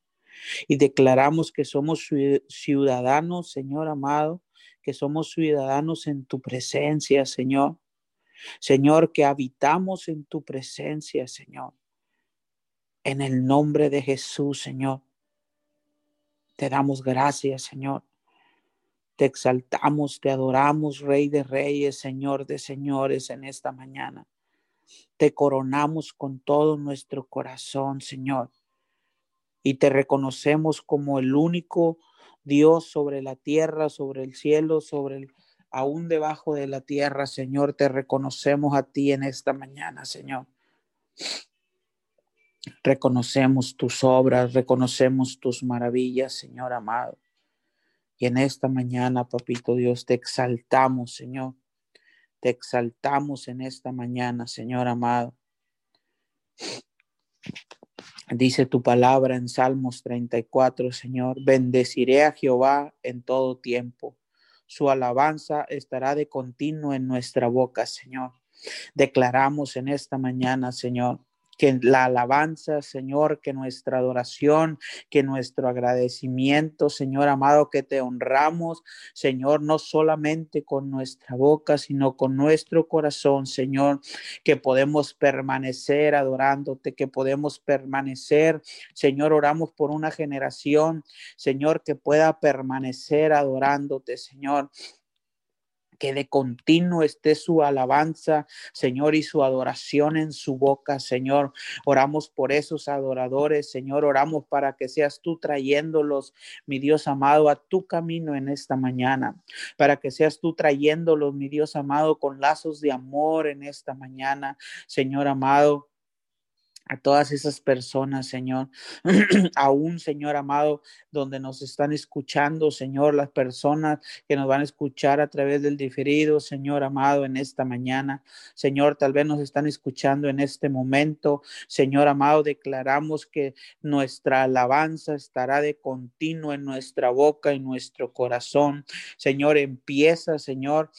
Y declaramos que somos ciudadanos, Señor amado, que somos ciudadanos en tu presencia, Señor. Señor, que habitamos en tu presencia, Señor. En el nombre de Jesús, Señor. Te damos gracias, Señor. Te exaltamos, te adoramos, Rey de Reyes, Señor de Señores, en esta mañana. Te coronamos con todo nuestro corazón, Señor. Y te reconocemos como el único Dios sobre la tierra, sobre el cielo, sobre el, aún debajo de la tierra, Señor. Te reconocemos a ti en esta mañana, Señor. Reconocemos tus obras, reconocemos tus maravillas, Señor amado. Y en esta mañana, papito Dios, te exaltamos, Señor. Te exaltamos en esta mañana, Señor amado. Dice tu palabra en Salmos 34, Señor, bendeciré a Jehová en todo tiempo. Su alabanza estará de continuo en nuestra boca, Señor. Declaramos en esta mañana, Señor, que la alabanza, Señor, que nuestra adoración, que nuestro agradecimiento, Señor amado, que te honramos, Señor, no solamente con nuestra boca, sino con nuestro corazón, Señor, que podemos permanecer adorándote, que podemos permanecer, Señor, oramos por una generación, Señor, que pueda permanecer adorándote, Señor que de continuo esté su alabanza, Señor, y su adoración en su boca, Señor. Oramos por esos adoradores, Señor. Oramos para que seas tú trayéndolos, mi Dios amado, a tu camino en esta mañana. Para que seas tú trayéndolos, mi Dios amado, con lazos de amor en esta mañana, Señor amado a todas esas personas, Señor, <clears throat> aún, Señor amado, donde nos están escuchando, Señor, las personas que nos van a escuchar a través del diferido, Señor amado, en esta mañana, Señor, tal vez nos están escuchando en este momento, Señor amado, declaramos que nuestra alabanza estará de continuo en nuestra boca y nuestro corazón, Señor, empieza, Señor,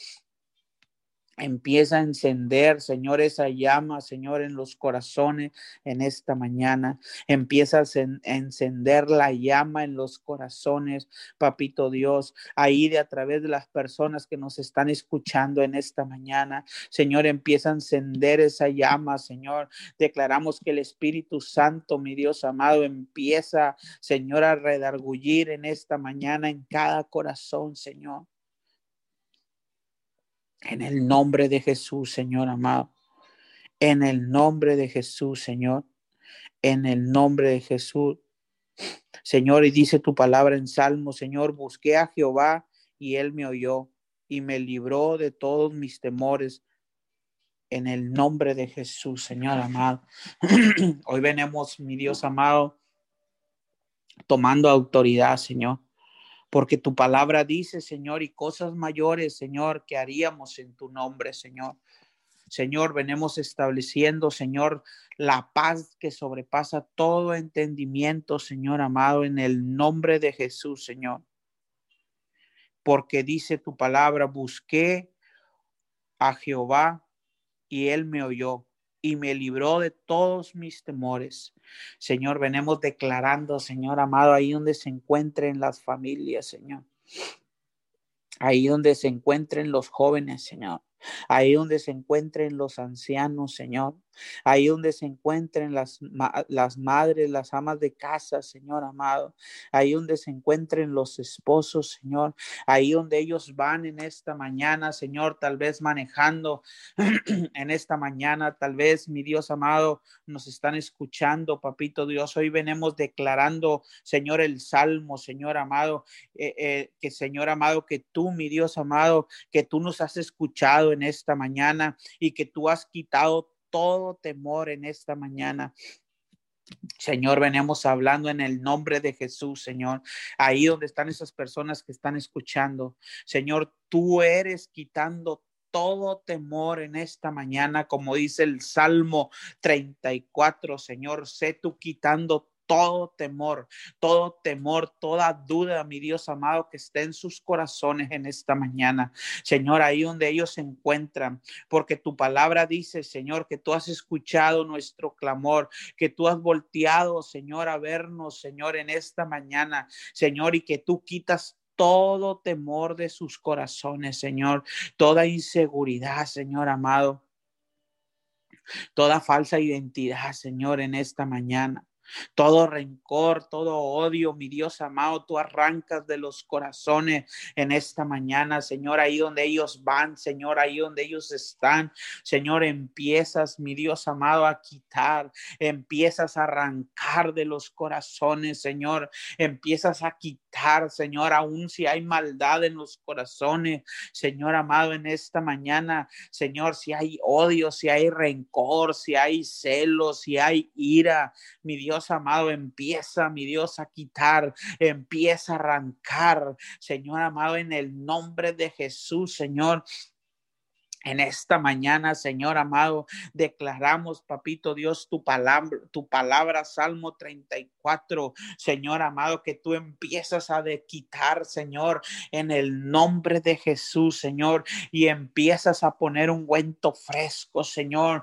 Empieza a encender, Señor, esa llama, Señor, en los corazones en esta mañana. Empieza a encender la llama en los corazones, Papito Dios, ahí de a través de las personas que nos están escuchando en esta mañana. Señor, empieza a encender esa llama, Señor. Declaramos que el Espíritu Santo, mi Dios amado, empieza, Señor, a redargullir en esta mañana en cada corazón, Señor. En el nombre de Jesús, Señor amado. En el nombre de Jesús, Señor. En el nombre de Jesús. Señor, y dice tu palabra en Salmo, Señor, busqué a Jehová y él me oyó y me libró de todos mis temores. En el nombre de Jesús, Señor amado. <clears throat> Hoy venimos, mi Dios amado, tomando autoridad, Señor porque tu palabra dice, Señor, y cosas mayores, Señor, que haríamos en tu nombre, Señor. Señor, venimos estableciendo, Señor, la paz que sobrepasa todo entendimiento, Señor amado, en el nombre de Jesús, Señor. Porque dice tu palabra, busqué a Jehová y él me oyó y me libró de todos mis temores. Señor, venimos declarando, Señor amado, ahí donde se encuentren las familias, Señor. Ahí donde se encuentren los jóvenes, Señor ahí donde se encuentren los ancianos, Señor, ahí donde se encuentren las, las madres, las amas de casa, Señor amado, ahí donde se encuentren los esposos, Señor, ahí donde ellos van en esta mañana, Señor, tal vez manejando <clears throat> en esta mañana, tal vez, mi Dios amado, nos están escuchando, papito Dios, hoy venimos declarando, Señor, el salmo, Señor amado, eh, eh, que Señor amado, que tú, mi Dios amado, que tú nos has escuchado en esta mañana y que tú has quitado todo temor en esta mañana. Señor, venimos hablando en el nombre de Jesús, Señor. Ahí donde están esas personas que están escuchando. Señor, tú eres quitando todo temor en esta mañana, como dice el Salmo 34, Señor, sé tú quitando todo temor, todo temor, toda duda, mi Dios amado, que esté en sus corazones en esta mañana. Señor, ahí donde ellos se encuentran, porque tu palabra dice, Señor, que tú has escuchado nuestro clamor, que tú has volteado, Señor, a vernos, Señor, en esta mañana, Señor, y que tú quitas todo temor de sus corazones, Señor, toda inseguridad, Señor amado, toda falsa identidad, Señor, en esta mañana. Todo rencor, todo odio, mi Dios amado, tú arrancas de los corazones en esta mañana, Señor, ahí donde ellos van, Señor, ahí donde ellos están, Señor, empiezas, mi Dios amado, a quitar, empiezas a arrancar de los corazones, Señor, empiezas a quitar, Señor, aún si hay maldad en los corazones, Señor amado, en esta mañana, Señor, si hay odio, si hay rencor, si hay celos, si hay ira, mi Dios amado, empieza, mi Dios, a quitar, empieza a arrancar, Señor amado, en el nombre de Jesús, Señor. En esta mañana, Señor amado, declaramos, papito Dios, tu palabra, tu palabra, Salmo 34, Señor amado, que tú empiezas a de quitar, Señor, en el nombre de Jesús, Señor, y empiezas a poner un guento fresco, Señor.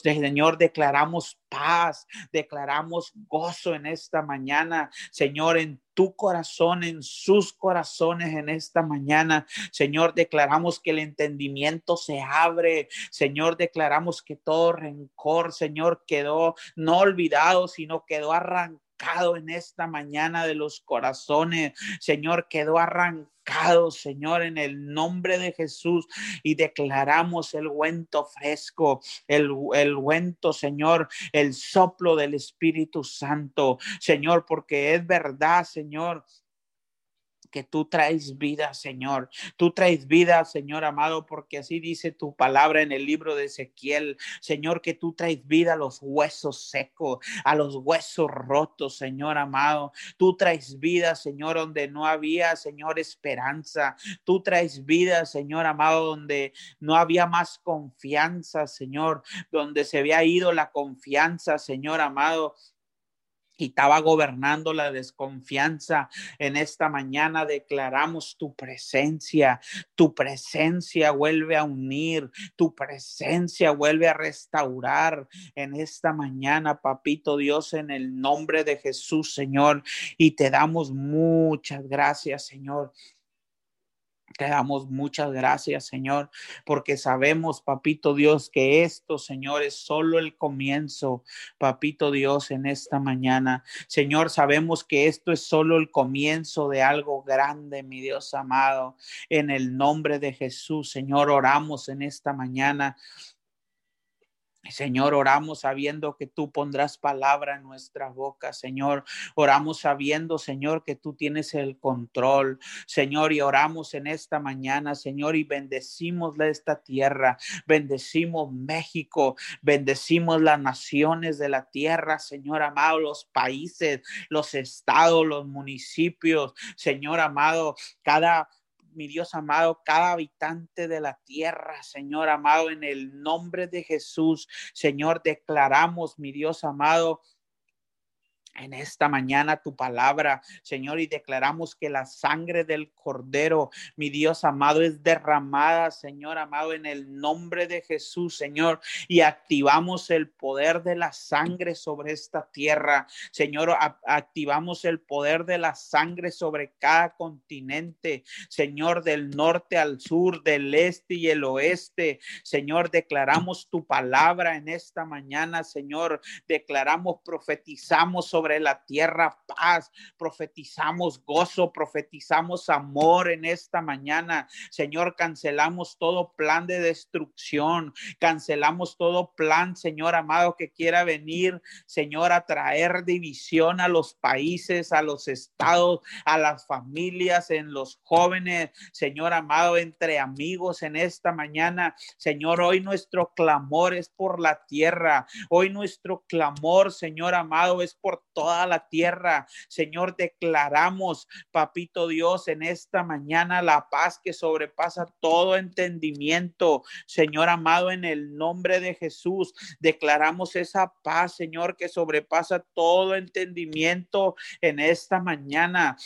Señor, declaramos paz, declaramos gozo en esta mañana, Señor, en corazón, en sus corazones en esta mañana. Señor, declaramos que el entendimiento se abre. Señor, declaramos que todo rencor, Señor, quedó no olvidado, sino quedó arrancado en esta mañana de los corazones. Señor, quedó arrancado Señor, en el nombre de Jesús y declaramos el huento fresco, el, el huento, Señor, el soplo del Espíritu Santo, Señor, porque es verdad, Señor que tú traes vida, Señor. Tú traes vida, Señor amado, porque así dice tu palabra en el libro de Ezequiel, Señor, que tú traes vida a los huesos secos, a los huesos rotos, Señor amado. Tú traes vida, Señor, donde no había, Señor, esperanza. Tú traes vida, Señor amado, donde no había más confianza, Señor, donde se había ido la confianza, Señor amado y estaba gobernando la desconfianza. En esta mañana declaramos tu presencia. Tu presencia vuelve a unir. Tu presencia vuelve a restaurar en esta mañana, papito Dios, en el nombre de Jesús, Señor. Y te damos muchas gracias, Señor. Te damos muchas gracias, Señor, porque sabemos, papito Dios, que esto, Señor, es solo el comienzo, papito Dios, en esta mañana. Señor, sabemos que esto es solo el comienzo de algo grande, mi Dios amado. En el nombre de Jesús, Señor, oramos en esta mañana Señor, oramos sabiendo que tú pondrás palabra en nuestra boca, Señor. Oramos sabiendo, Señor, que tú tienes el control, Señor, y oramos en esta mañana, Señor, y bendecimos esta tierra, bendecimos México, bendecimos las naciones de la tierra, Señor amado, los países, los estados, los municipios, Señor amado, cada mi Dios amado, cada habitante de la tierra, Señor amado, en el nombre de Jesús, Señor, declaramos, mi Dios amado, en esta mañana tu palabra, Señor, y declaramos que la sangre del Cordero, mi Dios amado, es derramada, Señor amado, en el nombre de Jesús, Señor, y activamos el poder de la sangre sobre esta tierra, Señor, activamos el poder de la sangre sobre cada continente, Señor, del norte al sur, del este y el oeste, Señor, declaramos tu palabra en esta mañana, Señor, declaramos, profetizamos sobre sobre la tierra paz, profetizamos gozo, profetizamos amor en esta mañana. Señor, cancelamos todo plan de destrucción, cancelamos todo plan, Señor amado, que quiera venir, Señor, a traer división a los países, a los estados, a las familias, en los jóvenes, Señor amado, entre amigos en esta mañana. Señor, hoy nuestro clamor es por la tierra, hoy nuestro clamor, Señor amado, es por toda la tierra. Señor, declaramos, papito Dios, en esta mañana la paz que sobrepasa todo entendimiento. Señor amado, en el nombre de Jesús, declaramos esa paz, Señor, que sobrepasa todo entendimiento en esta mañana.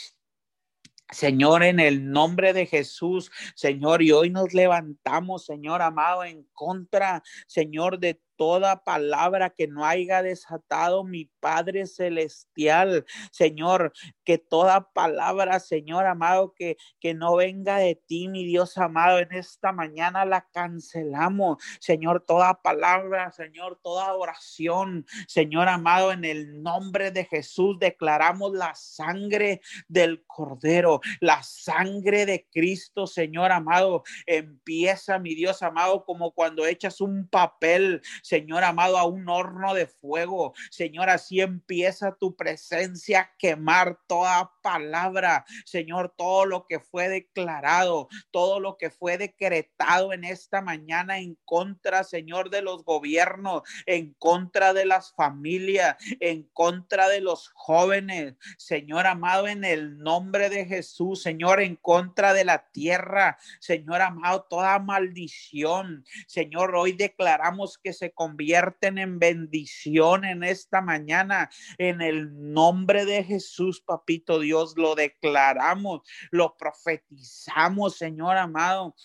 Señor, en el nombre de Jesús, Señor, y hoy nos levantamos, Señor amado, en contra, Señor, de toda palabra que no haya desatado mi Padre Celestial. Señor, que toda palabra, Señor amado, que, que no venga de ti, mi Dios amado, en esta mañana la cancelamos. Señor, toda palabra, Señor, toda oración, Señor amado, en el nombre de Jesús declaramos la sangre del Cordero, la sangre de Cristo, Señor amado. Empieza, mi Dios amado, como cuando echas un papel, Señor amado, a un horno de fuego. Señor, así empieza tu presencia a quemar toda palabra, Señor, todo lo que fue declarado, todo lo que fue decretado en esta mañana en contra, Señor, de los gobiernos, en contra de las familias, en contra de los jóvenes, Señor amado, en el nombre de Jesús, Señor, en contra de la tierra, Señor amado, toda maldición, Señor, hoy declaramos que se convierten en bendición en esta mañana, en el nombre de Jesús, papito Dios, lo declaramos, lo profetizamos, Señor amado.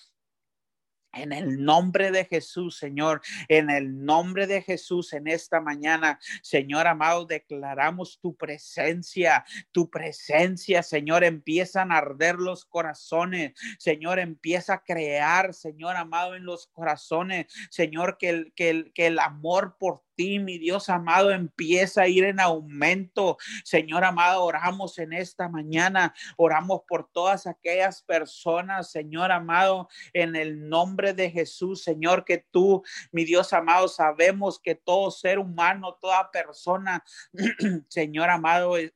En el nombre de Jesús, Señor, en el nombre de Jesús, en esta mañana, Señor amado, declaramos tu presencia, tu presencia, Señor, empiezan a arder los corazones, Señor, empieza a crear, Señor amado, en los corazones, Señor, que el, que el, que el amor por mi Dios amado, empieza a ir en aumento. Señor amado, oramos en esta mañana, oramos por todas aquellas personas, Señor amado, en el nombre de Jesús, Señor, que tú, mi Dios amado, sabemos que todo ser humano, toda persona, <clears throat> Señor amado, eh,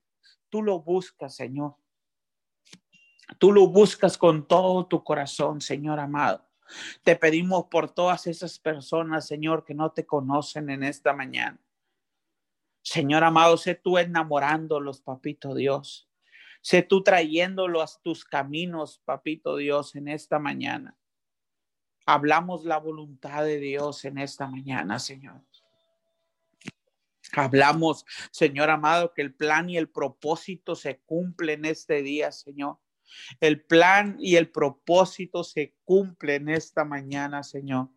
tú lo buscas, Señor. Tú lo buscas con todo tu corazón, Señor amado. Te pedimos por todas esas personas, Señor, que no te conocen en esta mañana. Señor amado, sé tú enamorándolos, papito Dios. Sé tú trayéndolos a tus caminos, papito Dios, en esta mañana. Hablamos la voluntad de Dios en esta mañana, Señor. Hablamos, Señor amado, que el plan y el propósito se cumplen este día, Señor. El plan y el propósito se cumplen esta mañana, Señor.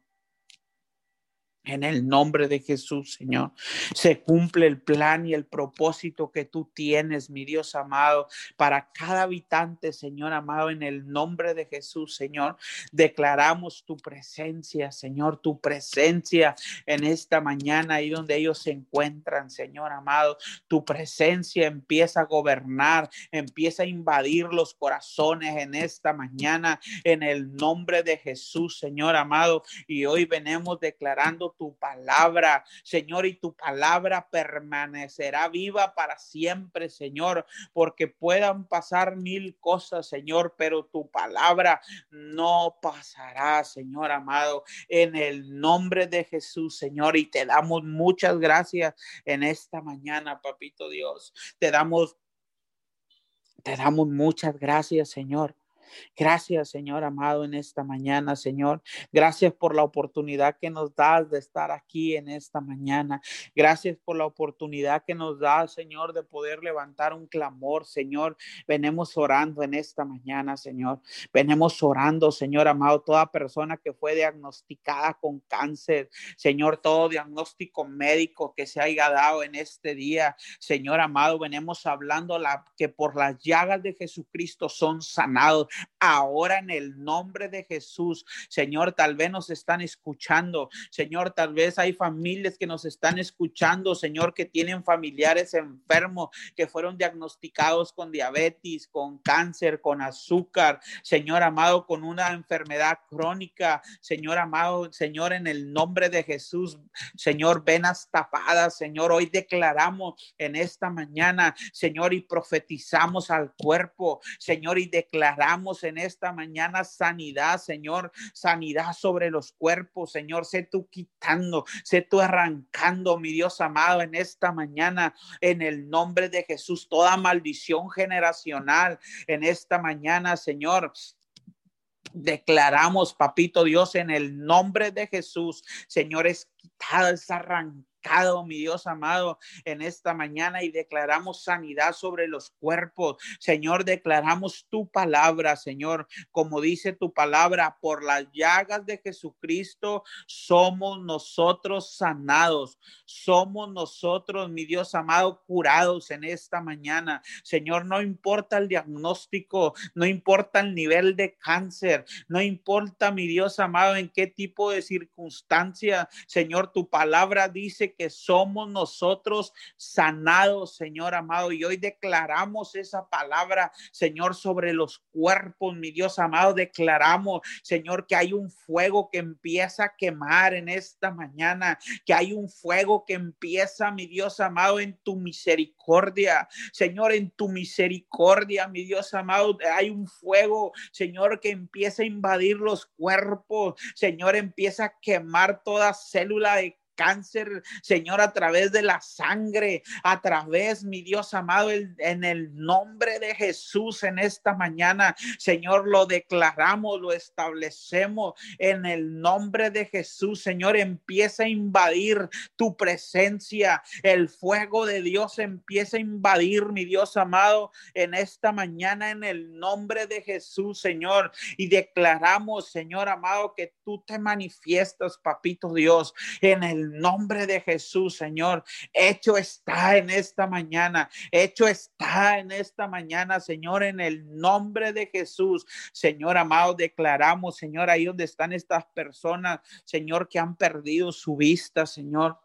En el nombre de Jesús, Señor, se cumple el plan y el propósito que tú tienes, mi Dios amado, para cada habitante, Señor amado, en el nombre de Jesús, Señor. Declaramos tu presencia, Señor, tu presencia en esta mañana, ahí donde ellos se encuentran, Señor amado. Tu presencia empieza a gobernar, empieza a invadir los corazones en esta mañana, en el nombre de Jesús, Señor amado. Y hoy venimos declarando tu palabra, Señor, y tu palabra permanecerá viva para siempre, Señor, porque puedan pasar mil cosas, Señor, pero tu palabra no pasará, Señor amado, en el nombre de Jesús, Señor, y te damos muchas gracias en esta mañana, papito Dios. Te damos te damos muchas gracias, Señor Gracias, Señor amado, en esta mañana, Señor. Gracias por la oportunidad que nos das de estar aquí en esta mañana. Gracias por la oportunidad que nos das, Señor, de poder levantar un clamor, Señor. Venemos orando en esta mañana, Señor. Venemos orando, Señor amado, toda persona que fue diagnosticada con cáncer, Señor, todo diagnóstico médico que se haya dado en este día, Señor amado, venimos hablando la, que por las llagas de Jesucristo son sanados ahora en el nombre de Jesús. Señor, tal vez nos están escuchando. Señor, tal vez hay familias que nos están escuchando. Señor, que tienen familiares enfermos, que fueron diagnosticados con diabetes, con cáncer, con azúcar. Señor amado, con una enfermedad crónica. Señor amado, Señor, en el nombre de Jesús. Señor, venas tapadas. Señor, hoy declaramos en esta mañana, Señor, y profetizamos al cuerpo. Señor, y declaramos en esta mañana sanidad, Señor, sanidad sobre los cuerpos, Señor, sé tú quitando, sé tú arrancando, mi Dios amado, en esta mañana, en el nombre de Jesús, toda maldición generacional en esta mañana, Señor. Declaramos, papito Dios, en el nombre de Jesús, Señor, es quitada, es arrancada mi Dios amado, en esta mañana y declaramos sanidad sobre los cuerpos. Señor, declaramos tu palabra, Señor, como dice tu palabra, por las llagas de Jesucristo somos nosotros sanados, somos nosotros, mi Dios amado, curados en esta mañana. Señor, no importa el diagnóstico, no importa el nivel de cáncer, no importa, mi Dios amado, en qué tipo de circunstancia, Señor, tu palabra dice que somos nosotros sanados, Señor amado, y hoy declaramos esa palabra, Señor, sobre los cuerpos, mi Dios amado, declaramos, Señor, que hay un fuego que empieza a quemar en esta mañana, que hay un fuego que empieza, mi Dios amado, en tu misericordia, Señor, en tu misericordia, mi Dios amado, hay un fuego, Señor, que empieza a invadir los cuerpos, Señor, empieza a quemar toda célula de cáncer, Señor, a través de la sangre, a través, mi Dios amado, en el nombre de Jesús en esta mañana, Señor, lo declaramos, lo establecemos en el nombre de Jesús, Señor, empieza a invadir tu presencia, el fuego de Dios empieza a invadir, mi Dios amado, en esta mañana en el nombre de Jesús, Señor, y declaramos, Señor amado, que tú te manifiestas, papito Dios, en el nombre de Jesús, Señor. Hecho está en esta mañana. Hecho está en esta mañana, Señor, en el nombre de Jesús. Señor amado, declaramos, Señor, ahí donde están estas personas, Señor, que han perdido su vista, Señor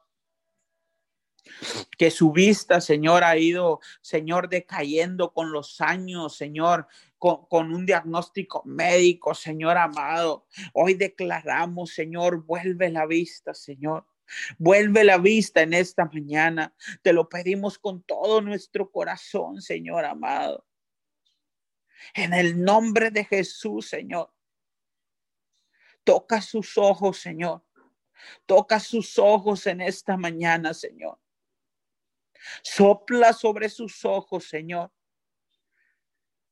que su vista, Señor, ha ido, Señor, decayendo con los años, Señor, con, un diagnóstico médico, Señor amado. Hoy declaramos, Señor, vuelve la vista, Señor. Vuelve la vista en esta mañana. Te lo pedimos con todo nuestro corazón, Señor amado. En el nombre de Jesús, Señor. Toca sus ojos, Señor. Toca sus ojos en esta mañana, Señor. Sopla sobre sus ojos, Señor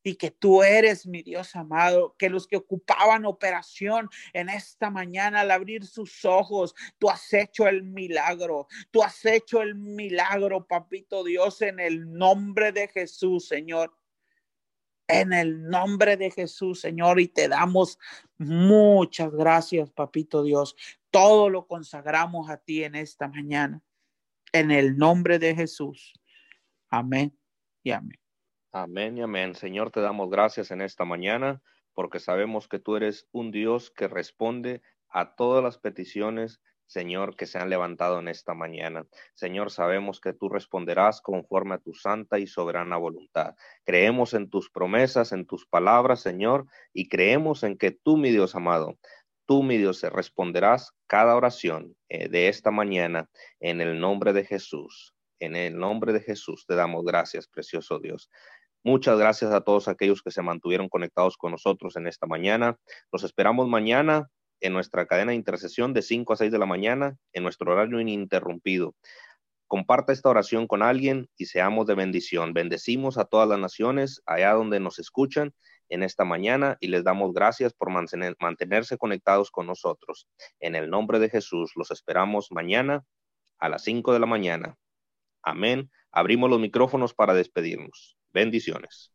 y que tú eres mi Dios amado, que los que ocupaban operación en esta mañana al abrir sus ojos, tú has hecho el milagro, tú has hecho el milagro, papito Dios, en el nombre de Jesús, Señor. En el nombre de Jesús, Señor, y te damos muchas gracias, papito Dios. Todo lo consagramos a ti en esta mañana. En el nombre de Jesús. Amén y amén. Amén y amén. Señor, te damos gracias en esta mañana porque sabemos que tú eres un Dios que responde a todas las peticiones, Señor, que se han levantado en esta mañana. Señor, sabemos que tú responderás conforme a tu santa y soberana voluntad. Creemos en tus promesas, en tus palabras, Señor, y creemos en que tú, mi Dios amado, tú, mi Dios, responderás cada oración eh, de esta mañana en el nombre de Jesús. En el nombre de Jesús te damos gracias, precioso Dios. Muchas gracias a todos aquellos que se mantuvieron conectados con nosotros en esta mañana. Los esperamos mañana en nuestra cadena de intercesión de 5 a 6 de la mañana, en nuestro horario ininterrumpido. Comparta esta oración con alguien y seamos de bendición. Bendecimos a todas las naciones allá donde nos escuchan en esta mañana y les damos gracias por mantenerse conectados con nosotros. En el nombre de Jesús, los esperamos mañana a las 5 de la mañana. Amén. Abrimos los micrófonos para despedirnos. Bendiciones.